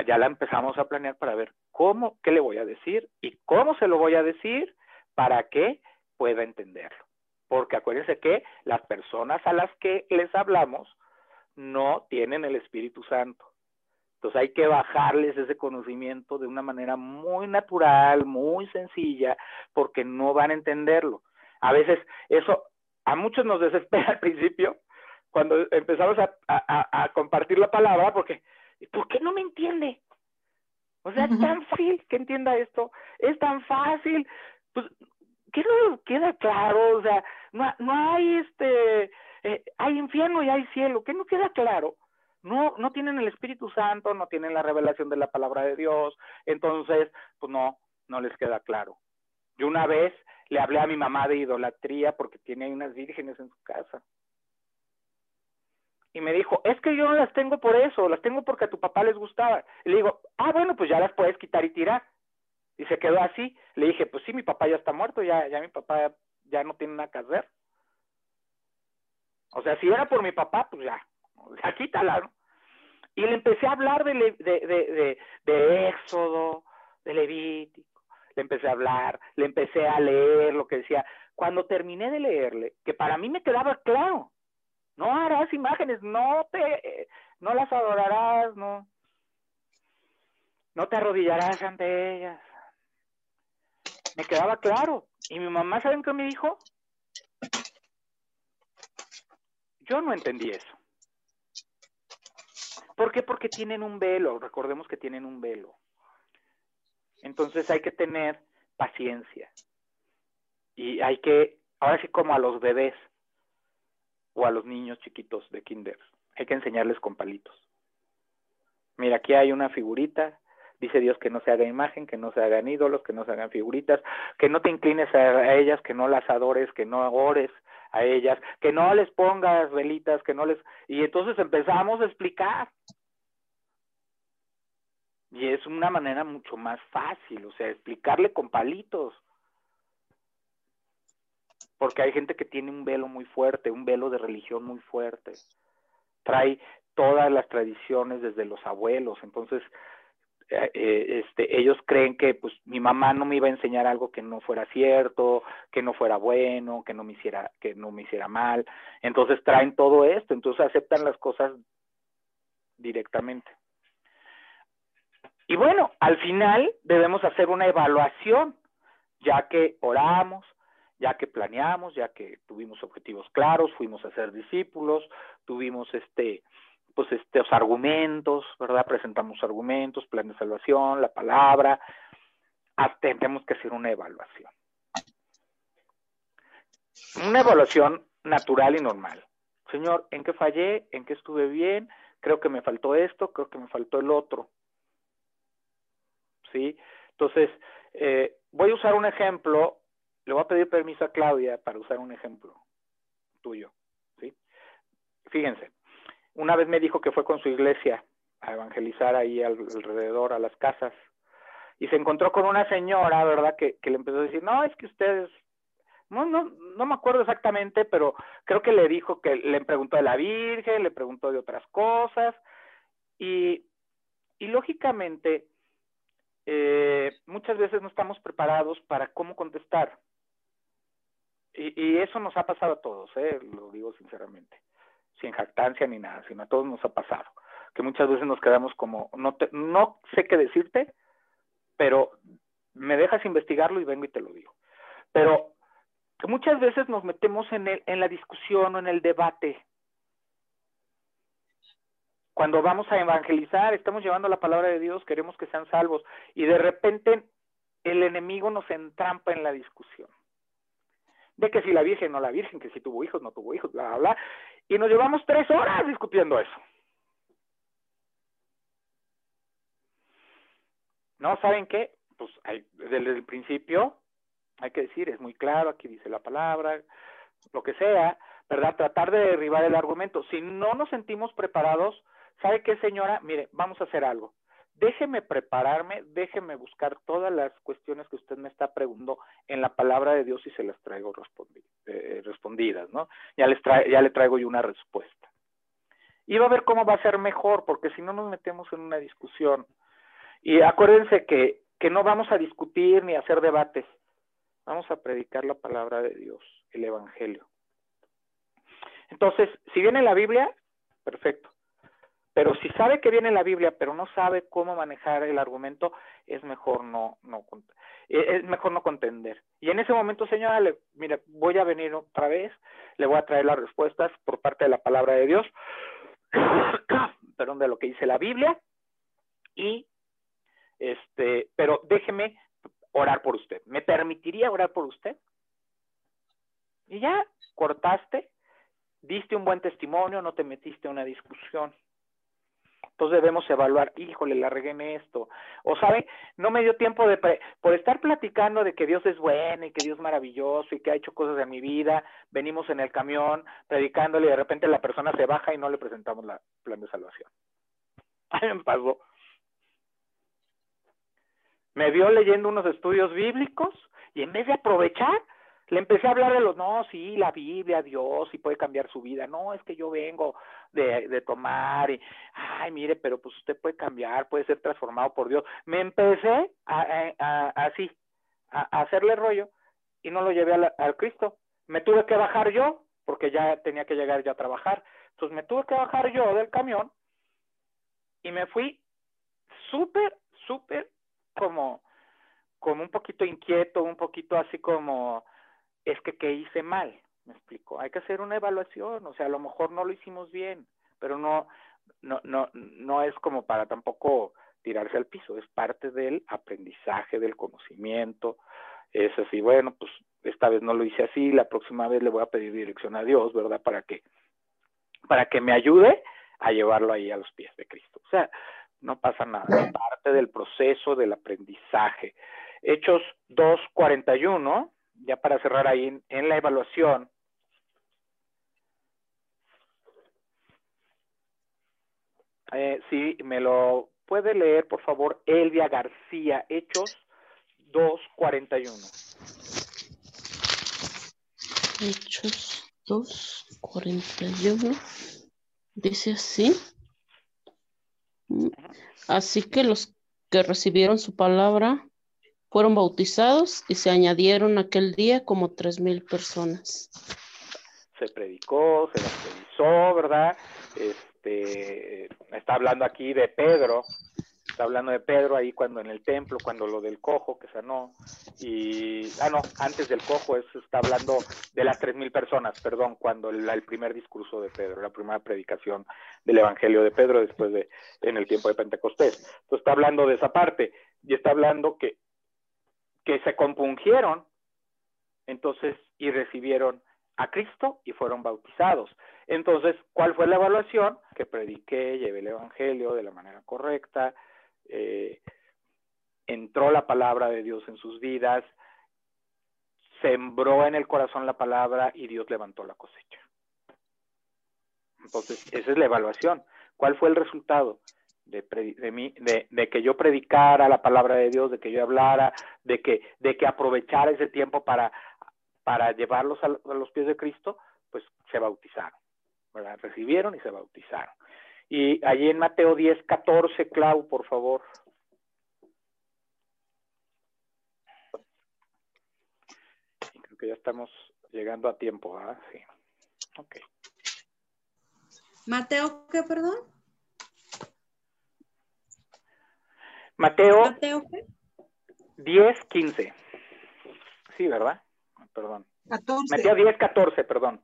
ya la empezamos a planear para ver cómo, qué le voy a decir y cómo se lo voy a decir para que pueda entenderlo. Porque acuérdense que las personas a las que les hablamos no tienen el Espíritu Santo. Entonces hay que bajarles ese conocimiento de una manera muy natural, muy sencilla, porque no van a entenderlo. A veces eso a muchos nos desespera (laughs) al principio, cuando empezamos a, a, compartir la palabra, porque, ¿por qué no me entiende? O sea, es tan fácil que entienda esto, es tan fácil, pues, ¿qué no queda claro? O sea, no, no hay este, eh, hay infierno y hay cielo, ¿qué no queda claro? no, no tienen el Espíritu Santo, no tienen la revelación de la palabra de Dios, entonces, pues no, no les queda claro. Yo una vez le hablé a mi mamá de idolatría porque tiene unas vírgenes en su casa. Y me dijo, es que yo no las tengo por eso, las tengo porque a tu papá les gustaba. Y le digo, ah, bueno, pues ya las puedes quitar y tirar. Y se quedó así. Le dije, pues sí, mi papá ya está muerto, ya, ya mi papá ya no tiene nada que hacer. O sea, si era por mi papá, pues ya, ya (laughs) quítala, Y le empecé a hablar de, de, de, de, Éxodo, de Levítico, le empecé a hablar, le empecé a leer lo que decía. Cuando terminé de leerle, que para mí me quedaba claro, no harás imágenes, no te, no las adorarás, no, no te arrodillarás ante ellas. Me quedaba claro. Y mi mamá, ¿saben qué me dijo? Yo no entendí eso. ¿Por qué? Porque tienen un velo, recordemos que tienen un velo. Entonces hay que tener paciencia. Y hay que, ahora sí como a los bebés o a los niños chiquitos de kinder, hay que enseñarles con palitos. Mira, aquí hay una figurita, dice Dios que no se haga imagen, que no se hagan ídolos, que no se hagan figuritas, que no te inclines a ellas, que no las adores, que no ores a ellas, que no les pongas velitas, que no les... Y entonces empezamos a explicar. Y es una manera mucho más fácil, o sea, explicarle con palitos. Porque hay gente que tiene un velo muy fuerte, un velo de religión muy fuerte. Trae todas las tradiciones desde los abuelos. Entonces, eh, eh, este, ellos creen que pues mi mamá no me iba a enseñar algo que no fuera cierto, que no fuera bueno, que no me hiciera, que no me hiciera mal. Entonces traen todo esto, entonces aceptan las cosas directamente. Y bueno, al final debemos hacer una evaluación, ya que oramos, ya que planeamos, ya que tuvimos objetivos claros, fuimos a ser discípulos, tuvimos este pues estos argumentos, ¿verdad? Presentamos argumentos, plan de salvación, la palabra, tenemos que hacer una evaluación. Una evaluación natural y normal. Señor, ¿en qué fallé? ¿En qué estuve bien? Creo que me faltó esto, creo que me faltó el otro. ¿Sí? Entonces, eh, voy a usar un ejemplo, le voy a pedir permiso a Claudia para usar un ejemplo tuyo. ¿Sí? Fíjense, una vez me dijo que fue con su iglesia a evangelizar ahí alrededor a las casas y se encontró con una señora, ¿verdad? Que, que le empezó a decir, no, es que ustedes, no, no, no me acuerdo exactamente, pero creo que le dijo que le preguntó de la Virgen, le preguntó de otras cosas, y, y lógicamente, eh, muchas veces no estamos preparados para cómo contestar. Y, y, eso nos ha pasado a todos, ¿eh? lo digo sinceramente, sin jactancia ni nada, sino a todos nos ha pasado, que muchas veces nos quedamos como, no, te, no sé qué decirte, pero me dejas investigarlo y vengo y te lo digo. Pero muchas veces nos metemos en, el, en la discusión o en el debate. Cuando vamos a evangelizar, estamos llevando la palabra de Dios, queremos que sean salvos y de repente el enemigo nos entrampa en la discusión. De que si la Virgen no la Virgen, que si tuvo hijos, no tuvo hijos, bla, bla, bla. Y nos llevamos tres horas discutiendo eso. No, ¿saben qué? Pues hay, desde el principio hay que decir, es muy claro, aquí dice la palabra, lo que sea, ¿verdad? Tratar de derribar el argumento. Si no nos sentimos preparados, ¿sabe qué, señora? Mire, vamos a hacer algo. Déjeme prepararme, déjeme buscar todas las cuestiones que usted me está preguntando en la palabra de Dios y se las traigo eh, respondidas, ¿no? Ya, les ya le traigo yo una respuesta. Y va a ver cómo va a ser mejor, porque si no nos metemos en una discusión, y acuérdense que, que no vamos a discutir ni a hacer debates, vamos a predicar la palabra de Dios, el Evangelio. Entonces, si viene la Biblia, perfecto. Pero si sabe que viene la Biblia, pero no sabe cómo manejar el argumento, es mejor no, no e, es mejor no contender. Y en ese momento, señora, mire, voy a venir otra vez, le voy a traer las respuestas por parte de la palabra de Dios, (coughs) perdón, de lo que dice la Biblia, y este, pero déjeme orar por usted. ¿Me permitiría orar por usted? Y ya cortaste, diste un buen testimonio, no te metiste en una discusión. Entonces debemos evaluar, híjole, la regué en esto. O sabe, no me dio tiempo de, por estar platicando de que Dios es bueno y que Dios es maravilloso y que ha hecho cosas en mi vida, venimos en el camión predicándole y de repente la persona se baja y no le presentamos la plan de salvación. (laughs) A mí me pasó me vio leyendo unos estudios bíblicos y en vez de aprovechar, le empecé a hablar de los, no, sí, la Biblia, Dios, y puede cambiar su vida. No, es que yo vengo de, tomar y, ay, mire, pero pues usted puede cambiar, puede ser transformado por Dios. Me empecé a, a, así, a, hacerle rollo y no lo llevé al, al Cristo. Me tuve que bajar yo, porque ya tenía que llegar ya a trabajar. Entonces me tuve que bajar yo del camión y me fui súper, súper como, como un poquito inquieto, un poquito así como, es que qué hice mal, me explico. Hay que hacer una evaluación, o sea, a lo mejor no lo hicimos bien, pero no, no, no, no es como para tampoco tirarse al piso, es parte del aprendizaje, del conocimiento, es así, bueno, pues esta vez no lo hice así, la próxima vez le voy a pedir dirección a Dios, ¿verdad? Para que, para que me ayude a llevarlo ahí a los pies de Cristo. O sea, no pasa nada, es parte del proceso del aprendizaje. Hechos 2.41, ya para cerrar ahí en, la evaluación. Eh, sí, me lo puede leer, por favor, Elvia García, Hechos 2.41. Hechos 2.41. Dice así. Así que los que recibieron su palabra fueron bautizados y se añadieron aquel día como tres mil personas. Se predicó, se evangelizó, ¿verdad? Este, está hablando aquí de Pedro, está hablando de Pedro ahí cuando en el templo, cuando lo del cojo que sanó, y, ah, no, antes del cojo, eso está hablando de las tres mil personas, perdón, cuando el, el, primer discurso de Pedro, la primera predicación del Evangelio de Pedro después de, en el tiempo de Pentecostés. Entonces está hablando de esa parte, y está hablando que, que se compungieron, entonces, y recibieron a Cristo y fueron bautizados. Entonces, ¿cuál fue la evaluación? Que prediqué, llevé el Evangelio de la manera correcta, eh, entró la palabra de Dios en sus vidas, sembró en el corazón la palabra y Dios levantó la cosecha. Entonces, esa es la evaluación. ¿Cuál fue el resultado? de, que yo predicara la palabra de Dios, de que yo hablara, de que, aprovechara ese tiempo para, para llevarlos a, los pies de Cristo, pues se bautizaron, ¿verdad? Recibieron y se bautizaron. Y allí en Mateo 10, 14, Clau, por favor. Creo que ya estamos llegando a tiempo, ¿ah? Sí. Ok. Mateo, ¿qué, perdón? Mateo, Mateo ¿qué? 10, 15. Sí, ¿verdad? Perdón. 14. Mateo 10, 14, perdón.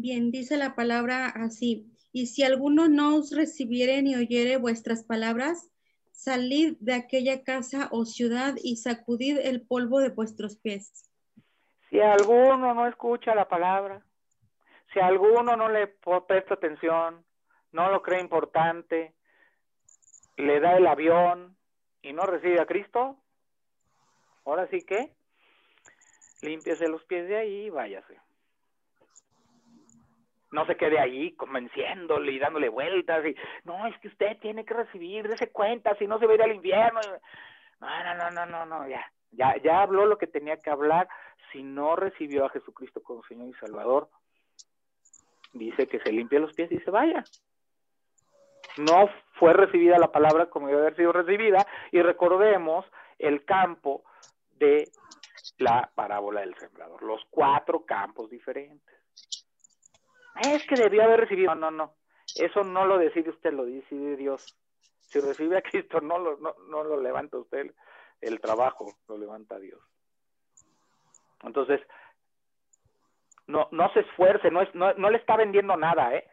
Bien, dice la palabra así. Y si alguno no os recibiere ni oyere vuestras palabras, salid de aquella casa o ciudad y sacudid el polvo de vuestros pies. Si alguno no escucha la palabra, si alguno no le presta atención, no lo cree importante, le da el avión y no recibe a Cristo, ahora sí que límpiese los pies de ahí y váyase no se quede ahí convenciéndole y dándole vueltas y no, es que usted tiene que recibir, dése cuenta, si no se va a ir al invierno. No, no, no, no, no, no, ya, ya, ya habló lo que tenía que hablar. Si no recibió a Jesucristo como Señor y Salvador, dice que se limpie los pies y se vaya. No fue recibida la palabra como debe haber sido recibida y recordemos el campo de la parábola del sembrador, los cuatro campos diferentes es que debió haber recibido. No, no, no. Eso no lo decide usted, lo decide Dios. Si recibe a Cristo, no lo, no, no lo levanta usted el trabajo, lo levanta Dios. Entonces, no, no se esfuerce, no, es, no, no le está vendiendo nada, ¿eh?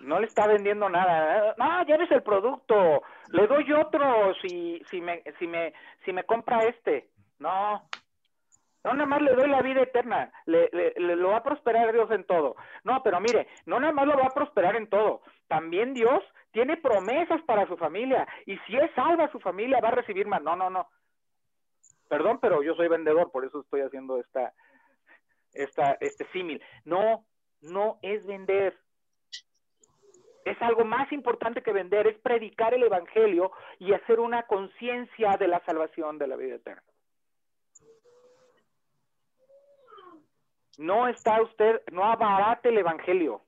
No le está vendiendo nada. No, lleves el producto. Le doy otro si, si me, si me, si me compra este. No, no nada más le doy la vida eterna, le, lo va a prosperar Dios en todo. No, pero mire, no nada más lo va a prosperar en todo. También Dios tiene promesas para su familia. Y si es salva su familia, va a recibir más. No, no, no. Perdón, pero yo soy vendedor, por eso estoy haciendo esta, esta, este símil. No, no es vender. Es algo más importante que vender, es predicar el evangelio y hacer una conciencia de la salvación de la vida eterna. No está usted, no abarate el Evangelio.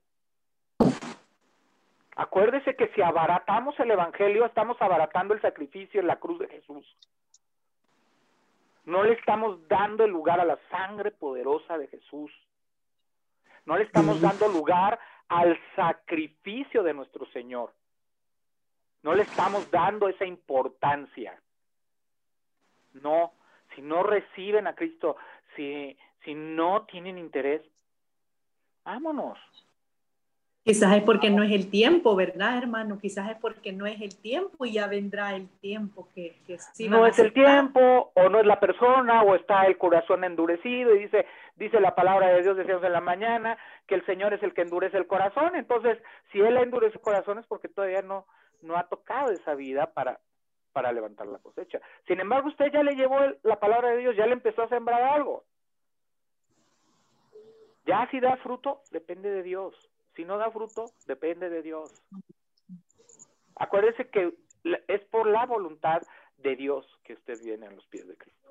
Acuérdese que si abaratamos el Evangelio, estamos abaratando el sacrificio en la cruz de Jesús. No le estamos dando el lugar a la sangre poderosa de Jesús. No le estamos dando lugar al sacrificio de nuestro Señor. No le estamos dando esa importancia. No, si no reciben a Cristo, si, si no tienen interés, vámonos. Quizás es porque no es el tiempo, ¿verdad, hermano? Quizás es porque no es el tiempo y ya vendrá el tiempo que, que sí No es el tiempo, o no es la persona, o está el corazón endurecido, y dice, dice la palabra de Dios, decíamos en la mañana, que el Señor es el que endurece el corazón. Entonces, si Él endurece el corazón es porque todavía no, no ha tocado esa vida para, para levantar la cosecha. Sin embargo, usted ya le llevó la palabra de Dios, ya le empezó a sembrar algo. Ya si da fruto, depende de Dios. Si no da fruto, depende de Dios. Acuérdese que es por la voluntad de Dios que usted viene a los pies de Cristo.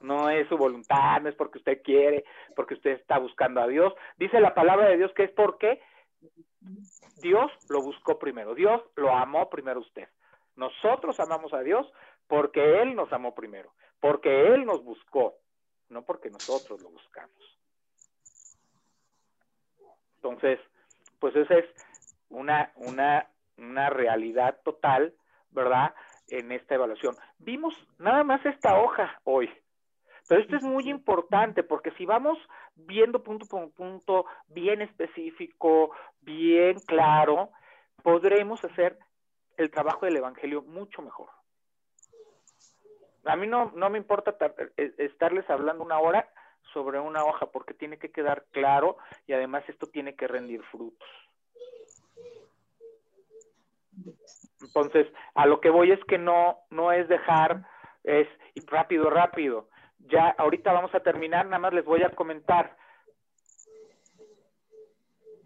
No es su voluntad, no es porque usted quiere, porque usted está buscando a Dios. Dice la palabra de Dios que es porque Dios lo buscó primero. Dios lo amó primero usted. Nosotros amamos a Dios porque Él nos amó primero, porque Él nos buscó, no porque nosotros lo buscamos. Entonces, pues esa es una, una, una realidad total, ¿verdad? En esta evaluación. Vimos nada más esta hoja hoy, pero esto es muy importante porque si vamos viendo punto por punto, bien específico, bien claro, podremos hacer el trabajo del Evangelio mucho mejor. A mí no, no me importa eh, estarles hablando una hora, sobre una hoja porque tiene que quedar claro y además esto tiene que rendir frutos. Entonces, a lo que voy es que no, no es dejar, es rápido, rápido. Ya ahorita vamos a terminar, nada más les voy a comentar.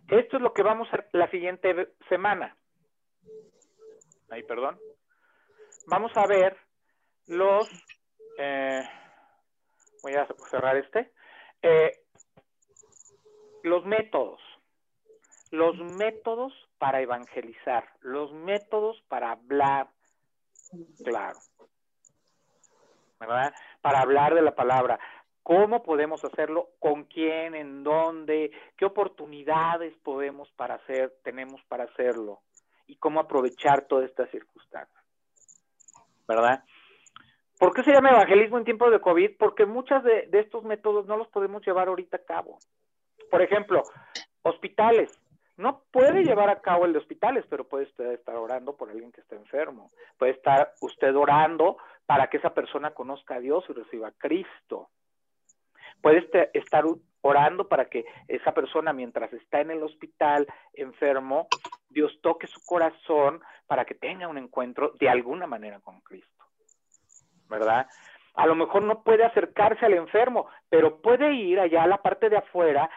Esto es lo que vamos a la siguiente semana. Ahí, perdón. Vamos a ver los... Eh, voy a cerrar este. Eh, los métodos. Los métodos para evangelizar. Los métodos para hablar claro. ¿Verdad? Para hablar de la palabra. ¿Cómo podemos hacerlo? ¿Con quién? ¿En dónde? ¿Qué oportunidades podemos para hacer, tenemos para hacerlo? Y cómo aprovechar toda esta circunstancia. ¿Verdad? ¿Por qué se llama evangelismo en tiempos de COVID? Porque muchos de, estos métodos no los podemos llevar ahorita a cabo. Por ejemplo, hospitales. No puede llevar a cabo el de hospitales, pero puede usted estar orando por alguien que está enfermo. Puede estar usted orando para que esa persona conozca a Dios y reciba a Cristo. Puede estar orando para que esa persona, mientras está en el hospital enfermo, Dios toque su corazón para que tenga un encuentro de alguna manera con Cristo. ¿Verdad? A lo mejor no puede acercarse al enfermo, pero puede ir allá a la parte de afuera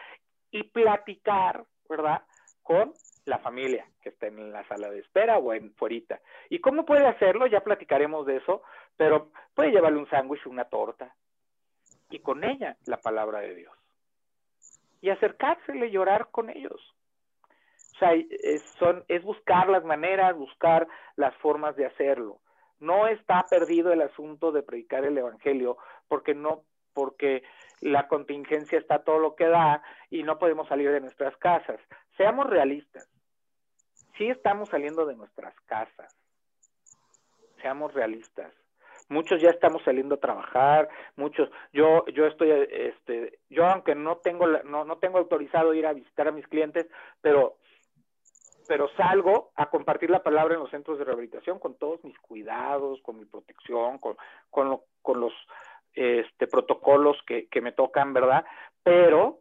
y platicar, ¿verdad? Con la familia que está en la sala de espera o en fuerita. ¿Y cómo puede hacerlo? Ya platicaremos de eso, pero puede llevarle un sándwich, una torta, y con ella la palabra de Dios. Y acercársele llorar con ellos. O sea, es, son, es buscar las maneras, buscar las formas de hacerlo. No está perdido el asunto de predicar el Evangelio, porque no, porque la contingencia está todo lo que da y no podemos salir de nuestras casas. Seamos realistas. Sí estamos saliendo de nuestras casas. Seamos realistas muchos ya estamos saliendo a trabajar, muchos, yo, yo estoy, este, yo aunque no tengo, no, no tengo autorizado ir a visitar a mis clientes, pero, pero salgo a compartir la palabra en los centros de rehabilitación con todos mis cuidados, con mi protección, con, con, con los este, protocolos que, que me tocan, ¿verdad? Pero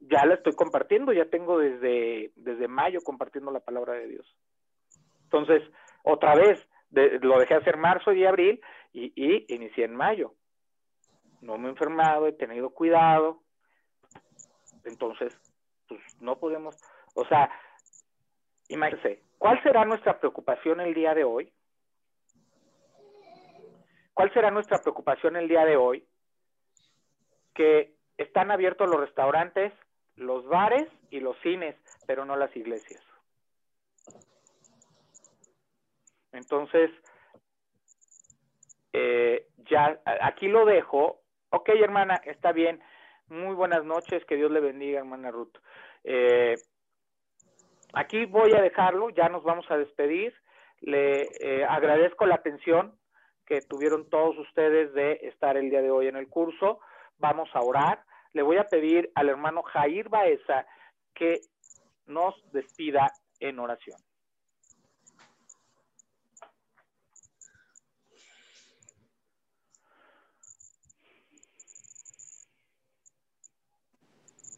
ya la estoy compartiendo, ya tengo desde, desde mayo compartiendo la palabra de Dios. Entonces, otra vez, lo dejé hacer marzo y abril y, y inicié en mayo. No me he enfermado, he tenido cuidado. Entonces, pues no podemos, o sea, imagínense, ¿cuál será nuestra preocupación el día de hoy? ¿Cuál será nuestra preocupación el día de hoy? Que están abiertos los restaurantes, los bares y los cines, pero no las iglesias. Entonces, eh, ya aquí lo dejo. Ok, hermana, está bien. Muy buenas noches, que Dios le bendiga, hermana Ruth. Eh, aquí voy a dejarlo, ya nos vamos a despedir. Le eh, agradezco la atención que tuvieron todos ustedes de estar el día de hoy en el curso. Vamos a orar. Le voy a pedir al hermano Jair Baeza que nos despida en oración.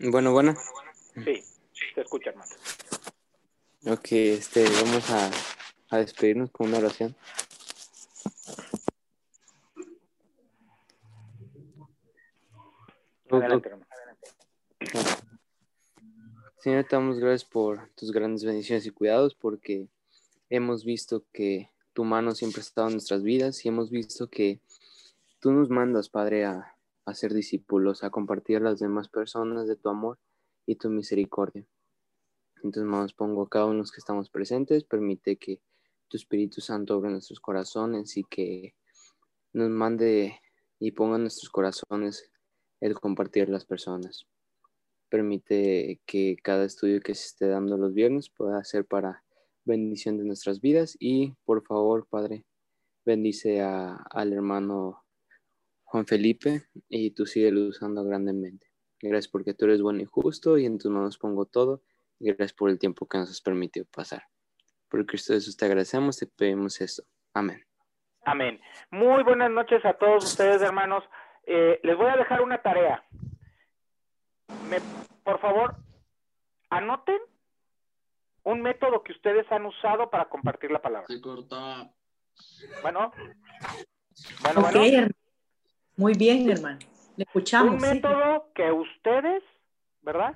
Bueno, bueno. Sí, te escucha, hermano. Ok, este, vamos a, a despedirnos con una oración. Adelante, hermano. Señor, te damos gracias por tus grandes bendiciones y cuidados, porque hemos visto que tu mano siempre ha estado en nuestras vidas y hemos visto que tú nos mandas, Padre, a, a ser discípulos, a compartir a las demás personas de tu amor y tu misericordia. Entonces, nos pongo a cada uno de que estamos presentes, permite que tu Espíritu Santo obre nuestros corazones y que nos mande y ponga en nuestros corazones el compartir las personas. Permite que cada estudio que se esté dando los viernes pueda ser para bendición de nuestras vidas y por favor, Padre, bendice a, al hermano Juan Felipe, y tú sigue usando grandemente. Gracias porque tú eres bueno y justo, y en tus manos pongo todo, y gracias por el tiempo que nos has permitido pasar. Por Cristo Jesús te agradecemos, te pedimos esto. Amén. Amén. Muy buenas noches a todos ustedes, hermanos. Eh, les voy a dejar una tarea. Me, por favor, anoten un método que ustedes han usado para compartir la palabra. Se cortaba. Bueno. Bueno, Ok, bueno. hermano. Muy bien, hermano. Le escuchamos. Un sí. método que ustedes, ¿verdad?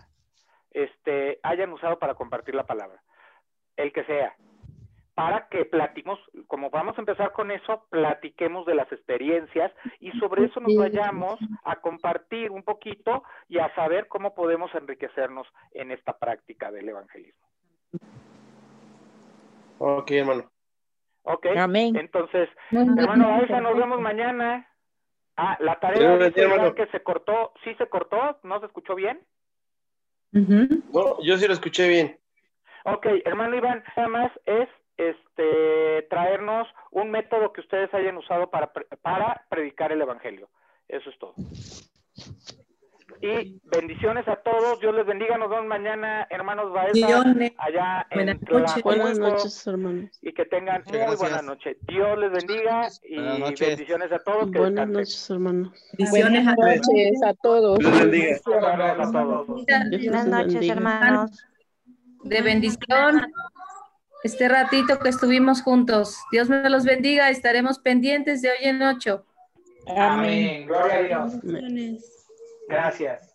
Este, hayan usado para compartir la palabra. El que sea. Para que platiquemos, como vamos a empezar con eso, platiquemos de las experiencias y sobre eso nos vayamos a compartir un poquito y a saber cómo podemos enriquecernos en esta práctica del evangelismo. Ok, hermano. ¿Ok? Amén. Entonces, hermano Baeza, nos vemos mañana. Ah, la tarea hermano. que se cortó, ¿sí se cortó? ¿No se escuchó bien? No, yo sí lo escuché bien. Ok, hermano Iván, nada más es este traernos un método que ustedes hayan usado para, pre- para predicar el evangelio. Eso es todo. Y bendiciones a todos, Dios les bendiga, nos vemos mañana, hermanos Baeza, Bendiciones. allá en Buenas noches. Buenas noches, hermanos. y que tengan muy gracias. buena noche. Dios les bendiga y Buenas noches. bendiciones a todos. Que Buenas noches, hermanos. Bendiciones a Buenas noches a todos. Dios les bendiga. A todos. Buenas los noches, bendiga. hermanos. de bendición. Este ratito que estuvimos juntos. Dios me los bendiga. Estaremos pendientes de hoy en ocho. Amén. Amén. Gloria a Dios. Gracias.